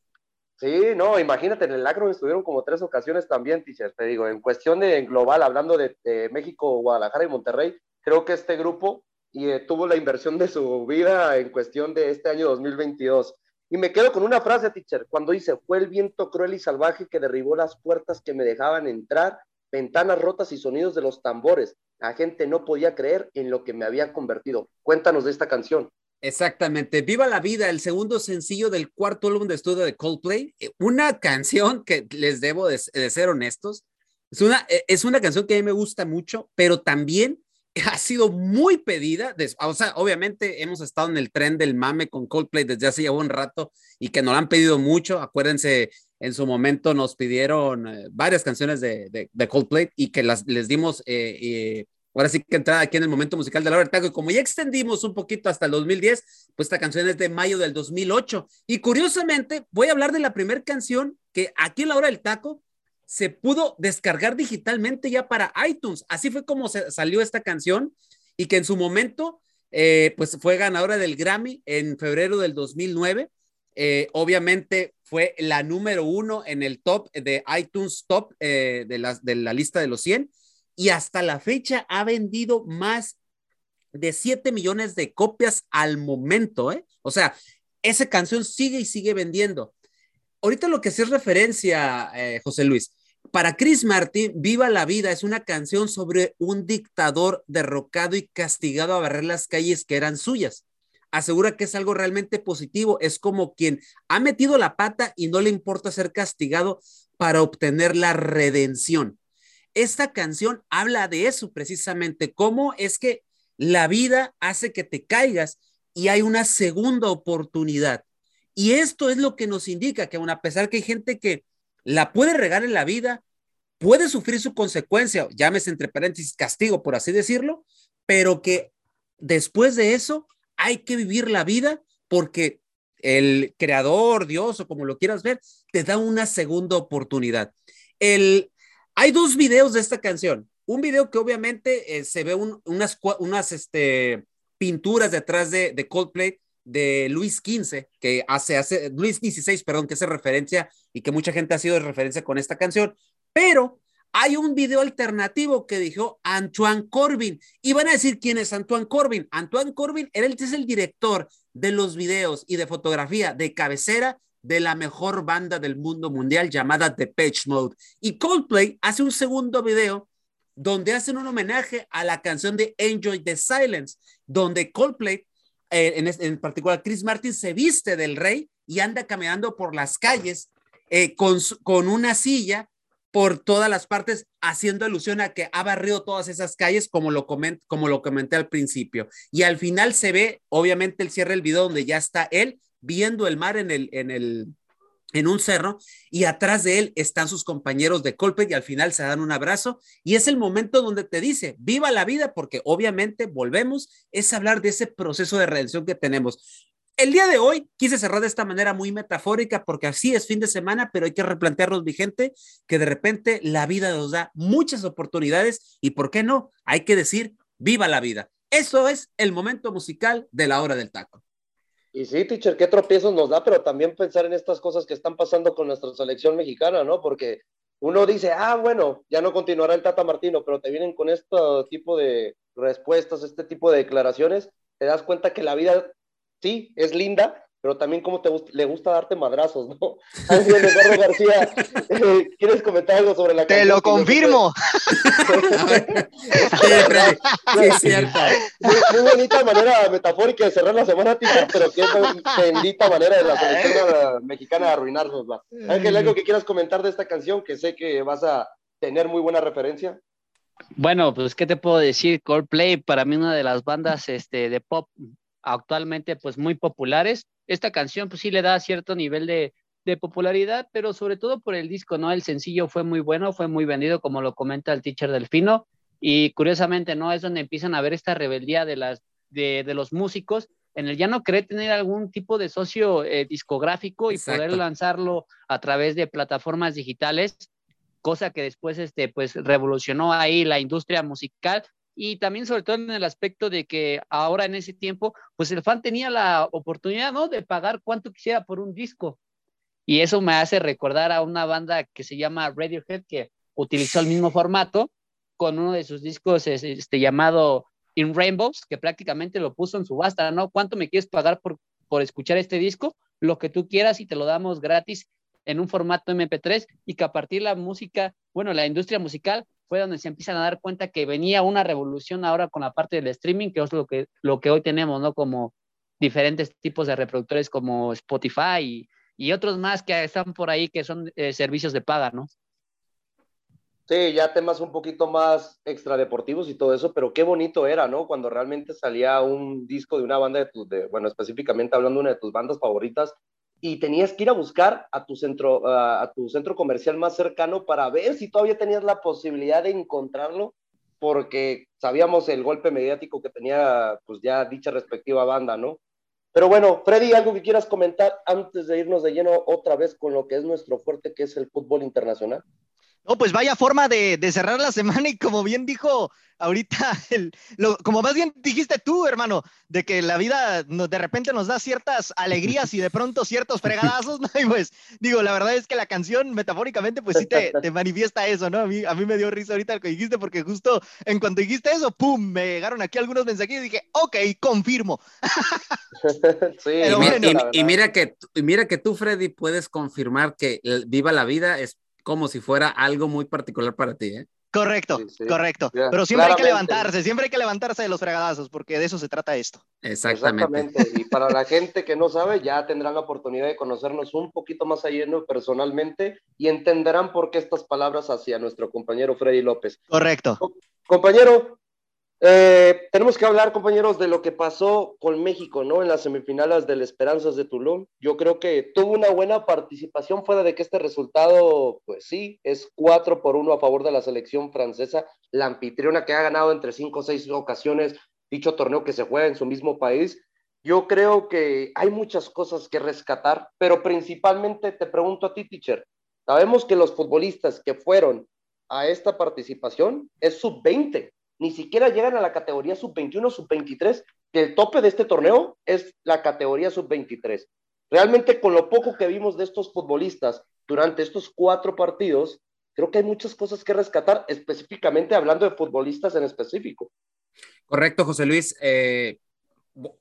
Sí, no, imagínate, en el Acro estuvieron como tres ocasiones también, teacher, te digo, en cuestión de en global, hablando de, de México, Guadalajara y Monterrey, creo que este grupo y, eh, tuvo la inversión de su vida en cuestión de este año 2022. Y me quedo con una frase, teacher, cuando dice, fue el viento cruel y salvaje que derribó las puertas que me dejaban entrar, ventanas rotas y sonidos de los tambores. La gente no podía creer en lo que me había convertido. Cuéntanos de esta canción. Exactamente. Viva la vida, el segundo sencillo del cuarto álbum de estudio de Coldplay. Eh, Una canción que les debo de, de ser honestos. Es una, eh, es una canción que a mí me gusta mucho, pero también ha sido muy pedida. o sea, obviamente hemos estado en el tren del mame con Coldplay desde hace ya un rato y que nos lo han pedido mucho. Acuérdense, en su momento nos pidieron eh, varias canciones de, Coldplay y que las, les dimos eh, eh, Ahora sí que entrada aquí en el momento musical de la hora. Y como ya extendimos un poquito hasta el 2010, pues esta canción es de mayo del 2008. Y curiosamente, voy a hablar de la primera canción que aquí en la hora del taco se pudo descargar digitalmente ya para iTunes. Así fue como se salió esta canción y que en su momento, eh, pues fue ganadora del Grammy en febrero del 2009. Eh, obviamente fue la número uno en el top de iTunes Top eh, de, la, lista de los 100 y hasta la fecha ha vendido más de 7 millones de copias al momento, ¿eh? O sea, esa canción sigue y sigue vendiendo. Ahorita lo que sí es referencia, José Luis, para Chris Martin, Viva la Vida es una canción sobre un dictador derrocado y castigado a barrer las calles que eran suyas. Asegura que es algo realmente positivo, es como quien ha metido la pata y no le importa ser castigado para obtener la redención esta canción habla de eso precisamente, cómo es que la vida hace que te caigas y hay una segunda oportunidad. Y esto es lo que nos indica que aun a pesar que hay gente que la puede regar en la vida, puede sufrir su consecuencia, llámese entre paréntesis castigo, por así decirlo, pero que después de eso hay que vivir la vida porque el creador, Dios o como lo quieras ver, te da una segunda oportunidad. El, hay dos videos de esta canción. Un video que obviamente eh, se ve un- unas, unas este, pinturas detrás de, de Coldplay de Luis XV, que hace, hace, Luis XVI, perdón, que hace referencia y que mucha gente ha sido de referencia con esta canción, pero hay un video alternativo que dijo Antoine Corbin. Y van a decir quién es Antoine Corbin. Antoine Corbin el, es el director de los videos y de fotografía de cabecera de la mejor banda del mundo mundial llamada Depeche Mode. Y Coldplay hace un segundo video donde hacen un homenaje a la canción de Enjoy the Silence, donde Coldplay, eh, en, en particular Chris Martin, se viste del rey y anda caminando por las calles eh, con, con una silla por todas las partes, haciendo alusión a que ha barrido todas esas calles, como lo, coment, como lo comenté al principio. Y al final se ve, obviamente, el cierre del video donde ya está él viendo el mar en el, en el, en un cerro y atrás de él están sus compañeros de Coldplay y al final se dan un abrazo y es el momento donde te dice, viva la vida, porque obviamente volvemos, es hablar de ese proceso de redención que tenemos. El día de hoy quise cerrar de esta manera muy metafórica porque así es fin de semana, pero hay que replantearnos, mi gente, que de repente la vida nos da muchas oportunidades y por qué no, hay que decir, viva la vida. Eso es el momento musical de la hora del taco. Y sí, teacher, qué tropiezos nos da, pero también pensar en estas cosas que están pasando con nuestra selección mexicana, ¿no? Porque uno dice, ah, bueno, ya no continuará el Tata Martino, pero te vienen con este tipo de respuestas, este tipo de declaraciones, te das cuenta que la vida sí es linda, pero también como te gust- le gusta darte madrazos, ¿no? Ángel Eduardo García, eh, ¿quieres comentar algo sobre la Te canción lo sé que- confirmo. Sí, es cierto. Muy, muy bonita manera metafórica de cerrar la semana, teacher, pero qué bendita manera de la selección eh, mexicana de arruinarnosla. Ángel, ¿algo que quieras comentar de esta canción? Que sé que vas a tener muy buena referencia. Bueno, pues, ¿qué te puedo decir? Coldplay, para mí, una de las bandas este, de pop actualmente, pues, muy populares. Esta canción, pues, sí le da cierto nivel de, de popularidad, pero sobre todo por el disco, ¿no? El sencillo fue muy bueno, fue muy vendido, como lo comenta el teacher Delfino, y curiosamente, ¿no? Es donde empiezan a ver esta rebeldía de, las, de, de los músicos en el ya no querer tener algún tipo de socio eh, discográfico y Exacto. poder lanzarlo a través de plataformas digitales cosa que después este, pues, revolucionó ahí la industria musical y también sobre todo en el aspecto de que ahora en ese tiempo, pues el fan tenía la oportunidad, ¿no? De pagar cuanto quisiera por un disco. Y eso me hace recordar a una banda que se llama Radiohead, que utilizó el mismo formato con uno de sus discos es- este, llamado In Rainbows, que prácticamente lo puso en subasta, ¿no? ¿Cuánto me quieres pagar por, por escuchar este disco? Lo que tú quieras y te lo damos gratis en un formato MP3 y que a partir de la música, bueno, la industria musical fue donde se empiezan a dar cuenta que venía una revolución ahora con la parte del streaming, que es lo que, lo que hoy tenemos, ¿no? Como diferentes tipos de reproductores como Spotify y, y otros más que están por ahí que son eh, servicios de paga, ¿no? Sí, ya temas un poquito más extradeportivos y todo eso, pero qué bonito era, ¿no? Cuando realmente salía un disco de una banda de tus, bueno, específicamente hablando de una de tus bandas favoritas, y tenías que ir a buscar a tu centro, a, tu centro comercial más cercano para ver si todavía tenías la posibilidad de encontrarlo, porque sabíamos el golpe mediático que tenía, pues ya dicha respectiva banda, ¿no? Pero bueno, Freddy, algo que quieras comentar antes de irnos de lleno otra vez con lo que es nuestro fuerte, que es el fútbol internacional. No, pues vaya forma de, de cerrar la semana y como bien dijo ahorita, el, lo- como más bien dijiste tú, hermano, de que la vida nos- de repente nos da ciertas alegrías y de pronto ciertos fregadazos, ¿no? Y pues digo, la verdad es que la canción metafóricamente pues sí te, te manifiesta eso, ¿no? A mí, a mí me dio risa ahorita lo que dijiste porque justo en cuanto dijiste eso, ¡pum! Me llegaron aquí algunos mensajes y dije, ok, confirmo. sí, Y, bueno, mira que, y mira que tú, Freddy, puedes confirmar que Viva la Vida es como si fuera algo muy particular para ti, ¿eh? Correcto, Sí, sí. correcto. Pero siempre hay que levantarse, siempre hay que levantarse de los fregadazos porque de eso se trata esto. Exactamente. Exactamente. Y para la gente que no sabe, ya tendrán la oportunidad de conocernos un poquito más allá ¿no? personalmente y entenderán por qué estas palabras hacia nuestro compañero Freddy López. Correcto. Compañero, eh, tenemos que hablar, compañeros, de lo que pasó con México, ¿no? En las semifinales del Esperanzas de Tulum. Yo creo que tuvo una buena participación fuera de que este resultado, pues sí, es 4 por 1 a favor de la selección francesa, la anfitriona que ha ganado entre 5 o 6 ocasiones dicho torneo que se juega en su mismo país. yo creo que hay muchas cosas que rescatar, pero principalmente te pregunto a ti, teacher. Sabemos que los futbolistas que fueron a esta participación es sub-20, ni siquiera llegan a la categoría sub-21, sub-23, que el tope de este torneo es la categoría sub-23. Realmente con lo poco que vimos de estos futbolistas durante estos cuatro partidos, creo que hay muchas cosas que rescatar, específicamente hablando de futbolistas en específico. Correcto, José Luis. Eh,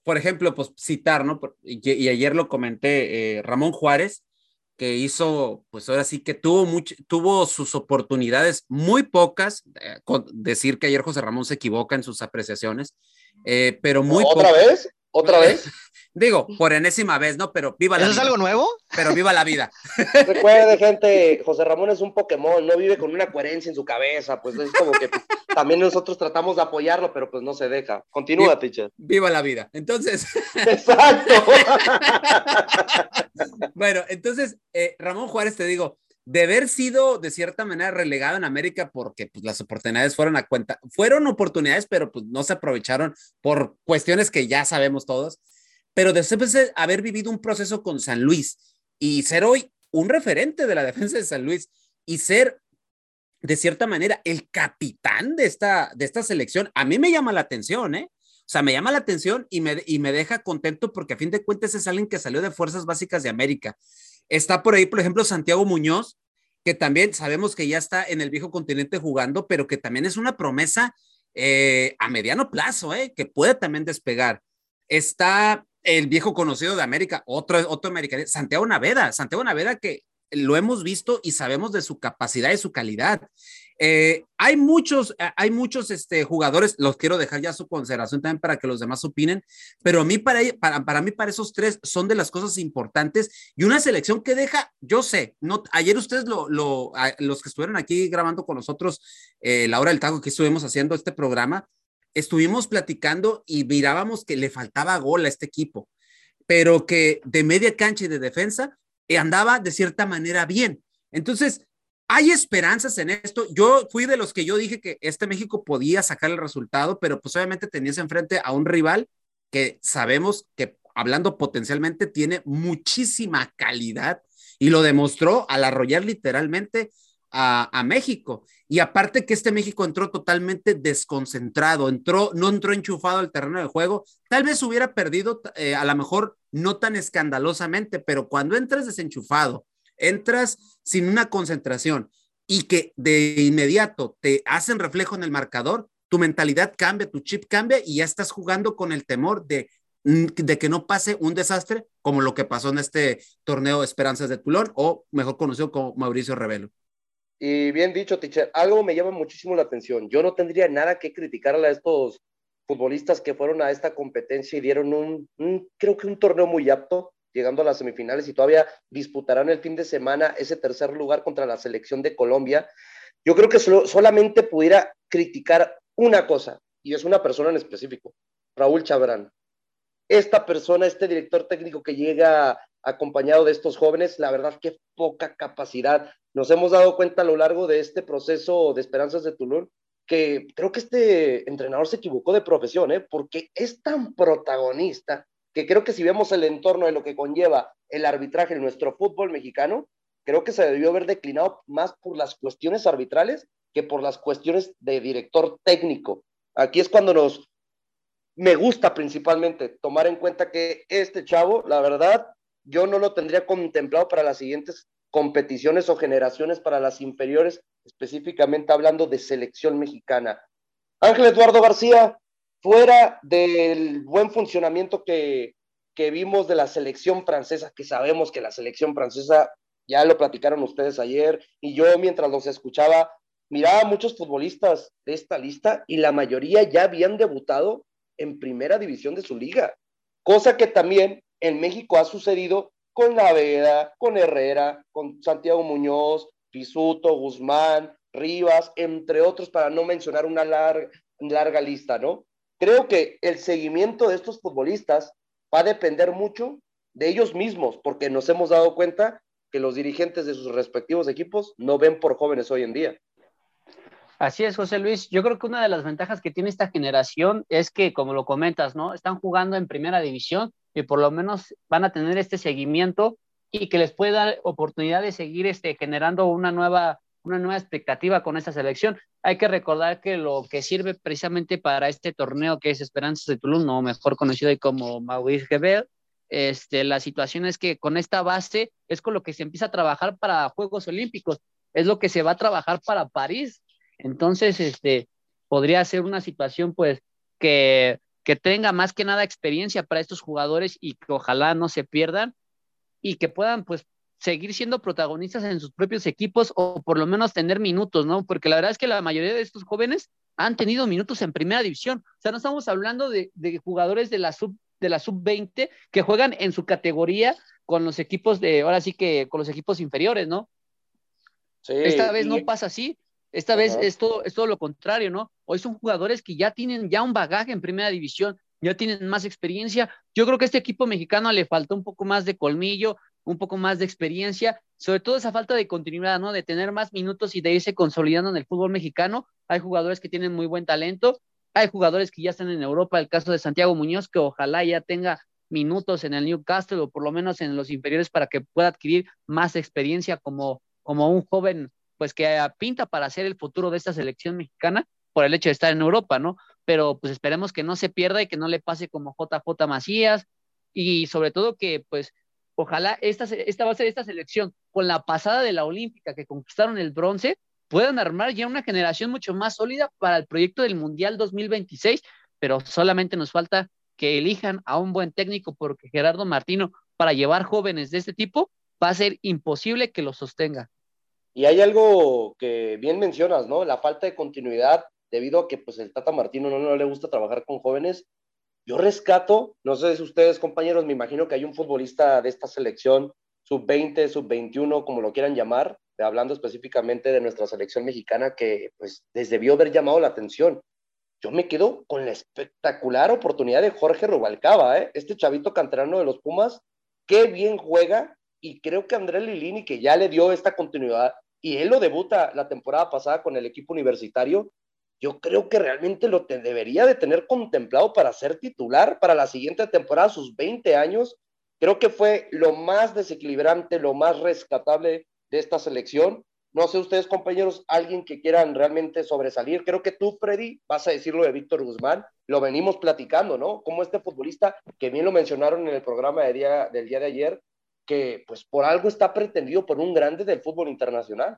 por ejemplo, pues citar, ¿no? Y, y ayer lo comenté, eh, Ramón Juárez, que hizo, pues ahora sí que tuvo, mucho, tuvo sus oportunidades muy pocas, eh, con decir que ayer José Ramón se equivoca en sus apreciaciones, eh, pero muy ¿Otra pocas. vez? ¿Otra vez? Digo, por enésima vez, ¿no? Pero viva la ¿Eso es vida. algo nuevo? Pero viva la vida. Recuerde, gente, José Ramón es un Pokémon, no vive con una coherencia en su cabeza, pues es como que pues, también nosotros tratamos de apoyarlo, pero pues no se deja. Continúa, Sí. teacher. Viva la vida. Entonces, Exacto. bueno, entonces, eh, Ramón Juárez, te digo, de haber sido de cierta manera relegado en América porque pues, las oportunidades fueron a cuenta, fueron oportunidades, pero pues no se aprovecharon por cuestiones que ya sabemos todos, pero después de haber vivido un proceso con San Luis y ser hoy un referente de la defensa de San Luis y ser de cierta manera el capitán de esta, de esta selección, a mí me llama la atención, ¿eh? O sea, me llama la atención y me, y me deja contento porque a fin de cuentas es alguien que salió de Fuerzas Básicas de América. Está por ahí, por ejemplo, Santiago Muñoz, que también sabemos que ya está en el viejo continente jugando, pero que también es una promesa eh, a mediano plazo, ¿eh? que puede también despegar. Está el viejo conocido de América, otro, otro americano, Santiago Naveda, Santiago Naveda que lo hemos visto y sabemos de su capacidad y su calidad. Eh, hay muchos, eh, hay muchos este, jugadores, los quiero dejar ya a su consideración también para que los demás opinen, pero a mí para, para, para mí, para esos tres, son de las cosas importantes y una selección que deja, yo sé, no, ayer ustedes, lo, lo, los que estuvieron aquí grabando con nosotros eh, la hora del taco que estuvimos haciendo este programa, estuvimos platicando y mirábamos que le faltaba gol a este equipo, pero que de media cancha y de defensa eh, andaba de cierta manera bien. Entonces, hay esperanzas en esto. Yo fui de los que yo dije que este México podía sacar el resultado, pero pues obviamente tenías enfrente a un rival que sabemos que hablando potencialmente tiene muchísima calidad y lo demostró al arrollar literalmente a, México. Y aparte que este México entró totalmente desconcentrado, entró, no entró enchufado al terreno de juego, tal vez hubiera perdido eh, a lo mejor no tan escandalosamente, pero cuando entras desenchufado, entras sin una concentración y que de inmediato te hacen reflejo en el marcador, tu mentalidad cambia, tu chip cambia y ya estás jugando con el temor de, de que no pase un desastre como lo que pasó en este torneo Esperanzas de Tulón o mejor conocido como Mauricio Revelo. Y bien dicho, teacher, algo me llama muchísimo la atención. Yo no tendría nada que criticarle a estos futbolistas que fueron a esta competencia y dieron un creo que un torneo muy apto llegando a las semifinales y todavía disputarán el fin de semana ese tercer lugar contra la selección de Colombia. Yo creo que solo, solamente pudiera criticar una cosa, y es una persona en específico, Raúl Chabrán. Esta persona, este director técnico que llega acompañado de estos jóvenes, la verdad que poca capacidad. Nos hemos dado cuenta a lo largo de este proceso de Esperanzas de Tulón que creo que este entrenador se equivocó de profesión, ¿eh? porque es tan protagonista que creo que si vemos el entorno de lo que conlleva el arbitraje en nuestro fútbol mexicano, creo que se debió haber declinado más por las cuestiones arbitrales que por las cuestiones de director técnico. Aquí es cuando nos, me gusta principalmente tomar en cuenta que este chavo, la verdad, yo no lo tendría contemplado para las siguientes competiciones o generaciones para las inferiores, específicamente hablando de selección mexicana. Ángel Eduardo García, fuera del buen funcionamiento que, que, vimos de la selección francesa, que sabemos que la selección francesa, ya lo platicaron ustedes ayer, y yo mientras los escuchaba, miraba a muchos futbolistas de esta lista y la mayoría ya habían debutado en primera división de su liga, cosa que también en México ha sucedido con Naveda, con Herrera, con Santiago Muñoz, Pisuto, Guzmán, Rivas, entre otros, para no mencionar una larga, larga lista, ¿no? Creo que el seguimiento de estos futbolistas va a depender mucho de ellos mismos, porque nos hemos dado cuenta que los dirigentes de sus respectivos equipos no ven por jóvenes hoy en día. Así es, José Luis. Yo creo que una de las ventajas que tiene esta generación es que, como lo comentas, ¿no? Están jugando en primera división y por lo menos van a tener este seguimiento y que les puede dar oportunidad de seguir este, generando una nueva, una nueva expectativa con esta selección. Hay que recordar que lo que sirve precisamente para este torneo que es Esperanzas de Tulum, o mejor conocido como Maurice Gebel, este, la situación es que con esta base es con lo que se empieza a trabajar para Juegos Olímpicos, es lo que se va a trabajar para París. Entonces, este, podría ser una situación, pues, que, que tenga más que nada experiencia para estos jugadores y que ojalá no se pierdan y que puedan, pues, seguir siendo protagonistas en sus propios equipos o por lo menos tener minutos, ¿no? Porque la verdad es que la mayoría de estos jóvenes han tenido minutos en primera división. O sea, no estamos hablando de, de jugadores de la sub de la sub-20 que juegan en su categoría con los equipos de, ahora sí que con los equipos inferiores, ¿no? Sí, Esta vez y- no pasa así. Esta Ajá. vez es todo, es todo lo contrario, ¿no? Hoy son jugadores que ya tienen ya un bagaje en primera división, ya tienen más experiencia. Yo creo que a este equipo mexicano le faltó un poco más de colmillo, un poco más de experiencia, sobre todo esa falta de continuidad, ¿no? De tener más minutos y de irse consolidando en el fútbol mexicano. Hay jugadores que tienen muy buen talento, hay jugadores que ya están en Europa, el caso de Santiago Muñoz, que ojalá ya tenga minutos en el Newcastle o por lo menos en los inferiores para que pueda adquirir más experiencia como, como un joven pues que pinta para ser el futuro de esta selección mexicana por el hecho de estar en Europa, ¿no? Pero pues esperemos que no se pierda y que no le pase como JJ Macías y sobre todo que pues ojalá esta, esta base de esta selección con la pasada de la Olímpica que conquistaron el bronce puedan armar ya una generación mucho más sólida para el proyecto del Mundial 2026, pero solamente nos falta que elijan a un buen técnico porque Gerardo Martino para llevar jóvenes de este tipo va a ser imposible que lo sostenga. Y hay algo que bien mencionas, ¿no? La falta de continuidad debido a que pues el Tata Martino no, no le gusta trabajar con jóvenes. Yo rescato, no sé si ustedes compañeros, me imagino que hay un futbolista de esta selección, sub-20, sub-21, como lo quieran llamar, hablando específicamente de nuestra selección mexicana, que pues les debió haber llamado la atención. Yo me quedo con la espectacular oportunidad de Jorge Rubalcaba, ¿eh? este chavito canterano de los Pumas, qué bien juega, y creo que André Lilini, que ya le dio esta continuidad, y él lo debuta la temporada pasada con el equipo universitario, yo creo que realmente lo debería de tener contemplado para ser titular para la siguiente temporada, sus 20 años. Creo que fue lo más desequilibrante, lo más rescatable de esta selección. No sé ustedes, compañeros, alguien que quieran realmente sobresalir. Creo que tú, Freddy, vas a decirlo de Víctor Guzmán. Lo venimos platicando, ¿no? Como este futbolista, que bien lo mencionaron en el programa del día de ayer, que pues por algo está pretendido por un grande del fútbol internacional.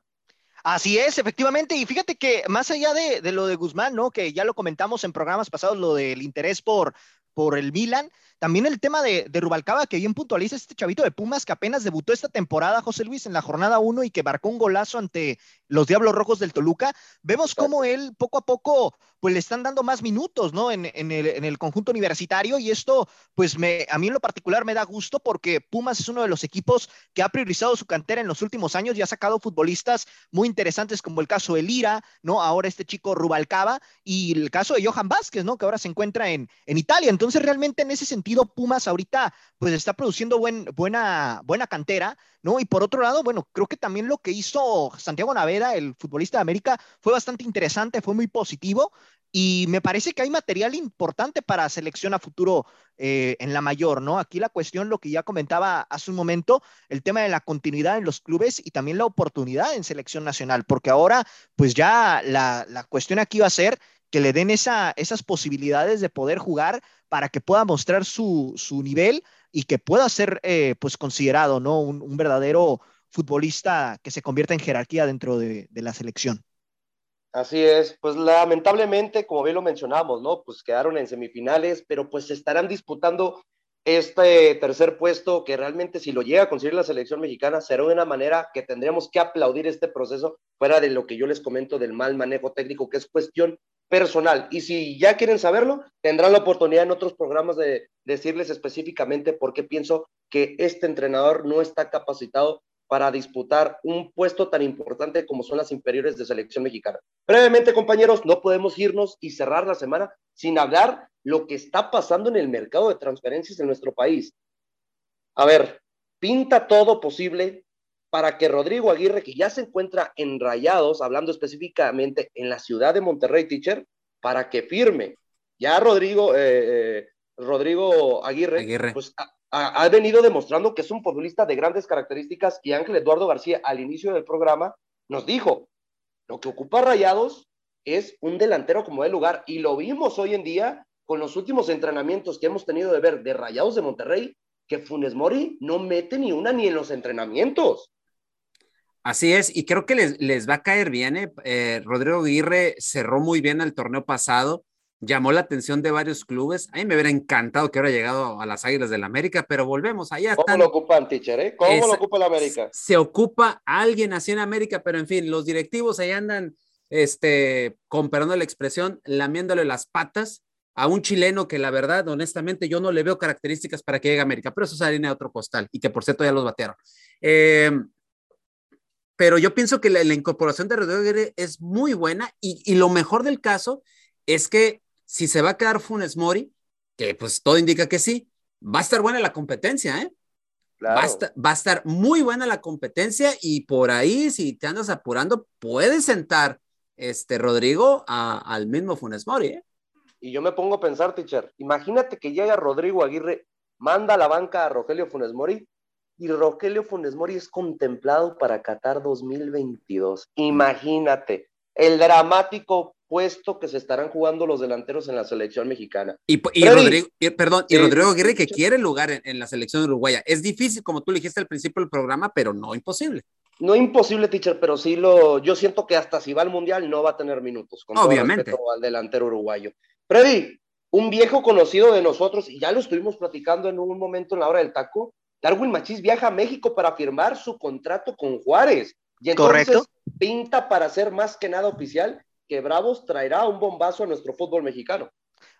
Así es, efectivamente. Y fíjate que más allá de, lo de Guzmán, ¿no? Que ya lo comentamos en programas pasados, lo del interés por, por el Milan. También el tema de, de, Rubalcaba, que bien puntualiza este chavito de Pumas que apenas debutó esta temporada, José Luis, en la jornada 1 y que marcó un golazo ante los Diablos Rojos del Toluca. Vemos cómo él poco a poco pues le están dando más minutos, ¿no? En, en, el, en el, conjunto universitario y esto, pues me, a mí en lo particular me da gusto porque Pumas es uno de los equipos que ha priorizado su cantera en los últimos años y ha sacado futbolistas muy interesantes como el caso de Lira, ¿no? Ahora este chico Rubalcaba y el caso de Johan Vázquez, ¿no? Que ahora se encuentra en, en Italia. Entonces realmente en ese sentido Pumas ahorita pues está produciendo buen, buena, buena cantera, ¿no? Y por otro lado, bueno, creo que también lo que hizo Santiago Naveda, el futbolista de América, fue bastante interesante, fue muy positivo y me parece que hay material importante para selección a futuro eh, en la mayor, ¿no? Aquí la cuestión, lo que ya comentaba hace un momento, el tema de la continuidad en los clubes y también la oportunidad en selección nacional, porque ahora pues ya la, la cuestión aquí va a ser que le den esa, esas posibilidades de poder jugar para que pueda mostrar su, nivel y que pueda ser eh, pues considerado, ¿no? Un, verdadero futbolista que se convierta en jerarquía dentro de, de la selección. Así es, pues lamentablemente, como bien lo mencionamos, ¿no? Pues quedaron en semifinales, pero pues estarán disputando este tercer puesto que realmente si lo llega a conseguir la selección mexicana será de una manera que tendremos que aplaudir este proceso fuera de lo que yo les comento del mal manejo técnico, que es cuestión personal. Y si ya quieren saberlo, tendrán la oportunidad en otros programas de decirles específicamente por qué pienso que este entrenador no está capacitado para disputar un puesto tan importante como son las inferiores de selección mexicana. Brevemente, compañeros, no podemos irnos y cerrar la semana sin hablar lo que está pasando en el mercado de transferencias en nuestro país. A ver, pinta todo posible para que Rodrigo Aguirre, que ya se encuentra en Rayados, hablando específicamente en la ciudad de Monterrey, teacher, para que firme. Ya Rodrigo, eh, eh, Rodrigo Aguirre, Aguirre. pues ha, venido demostrando que es un futbolista de grandes características y Ángel Eduardo García al inicio del programa nos dijo, lo que ocupa Rayados es un delantero como de lugar y lo vimos hoy en día con los últimos entrenamientos que hemos tenido de ver de Rayados de Monterrey, que Funes Mori no mete ni una ni en los entrenamientos. Así es, y creo que les, les va a caer bien. ¿eh? Eh, Rodrigo Aguirre cerró muy bien el torneo pasado, llamó la atención de varios clubes. A mí me hubiera encantado que hubiera llegado a las Águilas del América, pero volvemos, allá ¿Cómo están. lo ocupan, teacher? Eh? ¿Cómo lo ocupa el América? Se ocupa alguien así en América, pero en fin, los directivos ahí andan, este, con perdón de la expresión, lamiéndole las patas a un chileno que la verdad, honestamente, yo no le veo características para que llegue a América, pero eso es harina de otro costal y que por cierto ya los batearon. Eh, pero yo pienso que la, la incorporación de Rodrigo Aguirre es muy buena y, y lo mejor del caso es que si se va a quedar Funes Mori, que pues todo indica que sí, va a estar buena la competencia, ¿eh? Claro. Va, a estar, va, a estar, muy buena la competencia y por ahí, si te andas apurando, puedes sentar este Rodrigo a, al mismo Funes Mori. ¿eh? Y yo me pongo a pensar, teacher, imagínate que llega Rodrigo Aguirre, manda a la banca a Rogelio Funes Mori y Rogelio Funes Mori es contemplado para Qatar 2022. Imagínate el dramático puesto que se estarán jugando los delanteros en la selección mexicana. Y, y Freddy, Rodrigo, y, perdón, y eh, Rodrigo Aguirre que quiere lugar en, en, la selección uruguaya. Es difícil, como tú le dijiste al principio del programa, pero no imposible. No imposible, teacher, pero sí lo. Yo siento que hasta si va al mundial no va a tener minutos. Con Obviamente. Todo al delantero uruguayo. Freddy, un viejo conocido de nosotros, y ya lo estuvimos platicando en un momento en la hora del taco. Darwin Machís viaja a México para firmar su contrato con Juárez. Y entonces Correcto. pinta para ser más que nada oficial que Bravos traerá un bombazo a nuestro fútbol mexicano.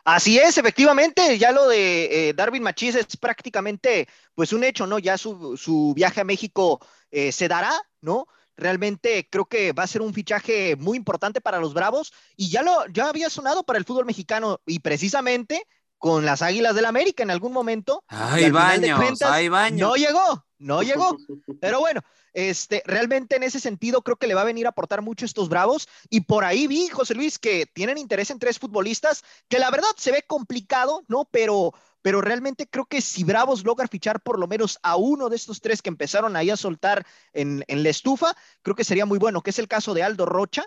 Así es, efectivamente, ya lo de eh, Darwin Machís es prácticamente pues un hecho, ¿no? Ya su, su viaje a México eh, se dará, ¿no? Realmente creo que va a ser un fichaje muy importante para los Bravos y ya lo ya había sonado para el fútbol mexicano y precisamente con las Águilas del América en algún momento. Hay baños, cuentas, hay baños. No llegó, no llegó. Pero bueno, este, realmente en ese sentido creo que le va a venir a aportar mucho estos Bravos. Y por ahí vi, José Luis, que tienen interés en tres futbolistas, que la verdad se ve complicado, ¿no? Pero, pero realmente creo que si Bravos logra fichar por lo menos a uno de estos tres que empezaron ahí a soltar en, en la estufa, creo que sería muy bueno, que es el caso de Aldo Rocha,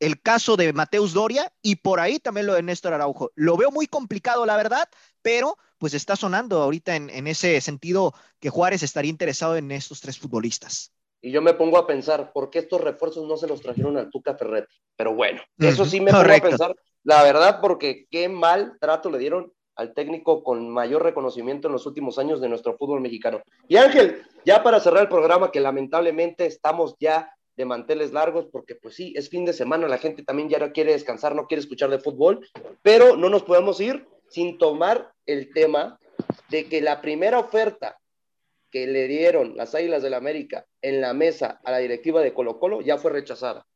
el caso de Mateus Doria y por ahí también lo de Néstor Araujo. Lo veo muy complicado, la verdad, pero pues está sonando ahorita en, en ese sentido que Juárez estaría interesado en estos tres futbolistas. Y yo me pongo a pensar, ¿por qué estos refuerzos no se los trajeron al Tuca Ferretti? Pero bueno, eso sí me Correcto. pongo a pensar, la verdad, porque qué mal trato le dieron al técnico con mayor reconocimiento en los últimos años de nuestro fútbol mexicano. Y Ángel, ya para cerrar el programa, que lamentablemente estamos ya de manteles largos, porque pues sí, es fin de semana, la gente también ya no quiere descansar, no quiere escuchar de fútbol, pero no nos podemos ir sin tomar el tema de que la primera oferta que le dieron las Águilas del la América en la mesa a la directiva de Colo Colo ya fue rechazada.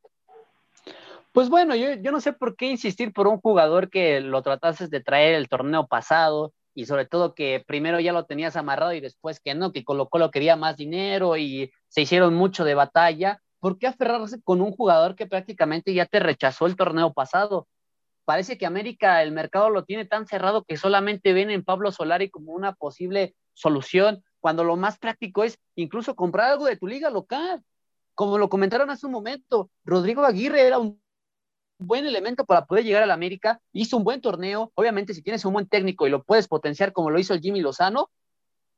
Pues bueno, yo, yo no sé por qué insistir por un jugador que lo tratases de traer el torneo pasado y sobre todo que primero ya lo tenías amarrado y después que no, que Colo Colo quería más dinero y se hicieron mucho de batalla. ¿Por qué aferrarse con un jugador que prácticamente ya te rechazó el torneo pasado? Parece que América el mercado lo tiene tan cerrado que solamente ven en Pablo Solari como una posible solución, cuando lo más práctico es incluso comprar algo de tu liga local. Como lo comentaron hace un momento, Rodrigo Aguirre era un buen elemento para poder llegar a la América, hizo un buen torneo, obviamente si tienes un buen técnico y lo puedes potenciar como lo hizo el Jimmy Lozano,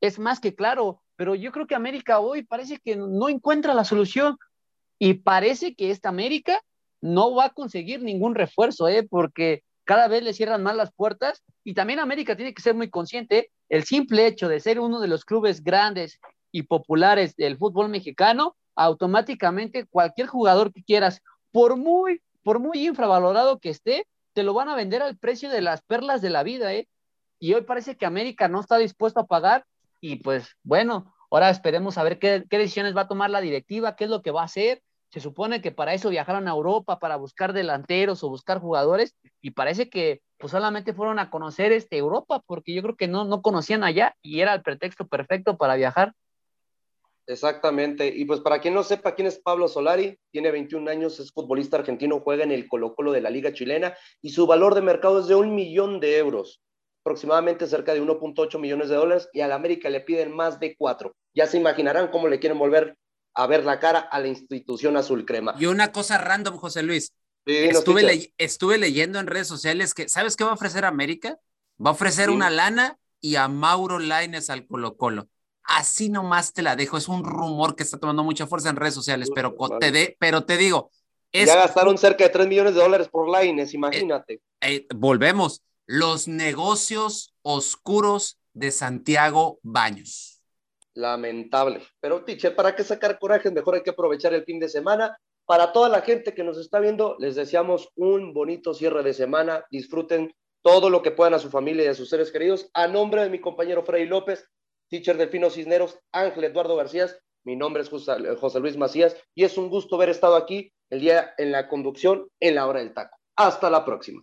es más que claro, pero yo creo que América hoy parece que no encuentra la solución y parece que esta América no va a conseguir ningún refuerzo, ¿eh? porque cada vez le cierran más las puertas y también América tiene que ser muy consciente, el simple hecho de ser uno de los clubes grandes y populares del fútbol mexicano, automáticamente cualquier jugador que quieras, por muy por muy infravalorado que esté, te lo van a vender al precio de las perlas de la vida, ¿eh? Y hoy parece que América no está dispuesto a pagar y pues bueno, ahora esperemos a ver qué, decisiones va a tomar la directiva, qué es lo que va a hacer. Se supone que para eso viajaron a Europa, para buscar delanteros o buscar jugadores y parece que pues solamente fueron a conocer este Europa porque yo creo que no, no conocían allá y era el pretexto perfecto para viajar. Exactamente. Y pues para quien no sepa quién es Pablo Solari, tiene 21 años, es futbolista argentino, juega en el Colo Colo de la Liga Chilena y su valor de mercado es de un millón de euros, aproximadamente cerca de 1.8 millones de dólares y al América le piden más de cuatro. Ya se imaginarán cómo le quieren volver a ver la cara a la institución azul crema. Y una cosa random, José Luis. Sí, estuve, le- estuve leyendo en redes sociales que, ¿sabes qué va a ofrecer América? Va a ofrecer Sí. una lana y a Mauro Laines al Colo Colo. Así nomás te la dejo. Es un rumor que está tomando mucha fuerza en redes sociales, pero, vale. te de- pero te digo, es, Ya gastaron cerca de 3 millones de dólares por Laines, imagínate. eh, volvemos, los negocios oscuros de Santiago Baños. Lamentable. Pero, teacher, ¿para qué sacar coraje? Mejor hay que aprovechar el fin de semana. Para toda la gente que nos está viendo, les deseamos un bonito cierre de semana. Disfruten todo lo que puedan a su familia y a sus seres queridos. A nombre de mi compañero Freddy López, teacher Delfino Cisneros, Ángel Eduardo García, mi nombre es José Luis Macías y es un gusto haber estado aquí el día en la conducción en la hora del taco. Hasta la próxima.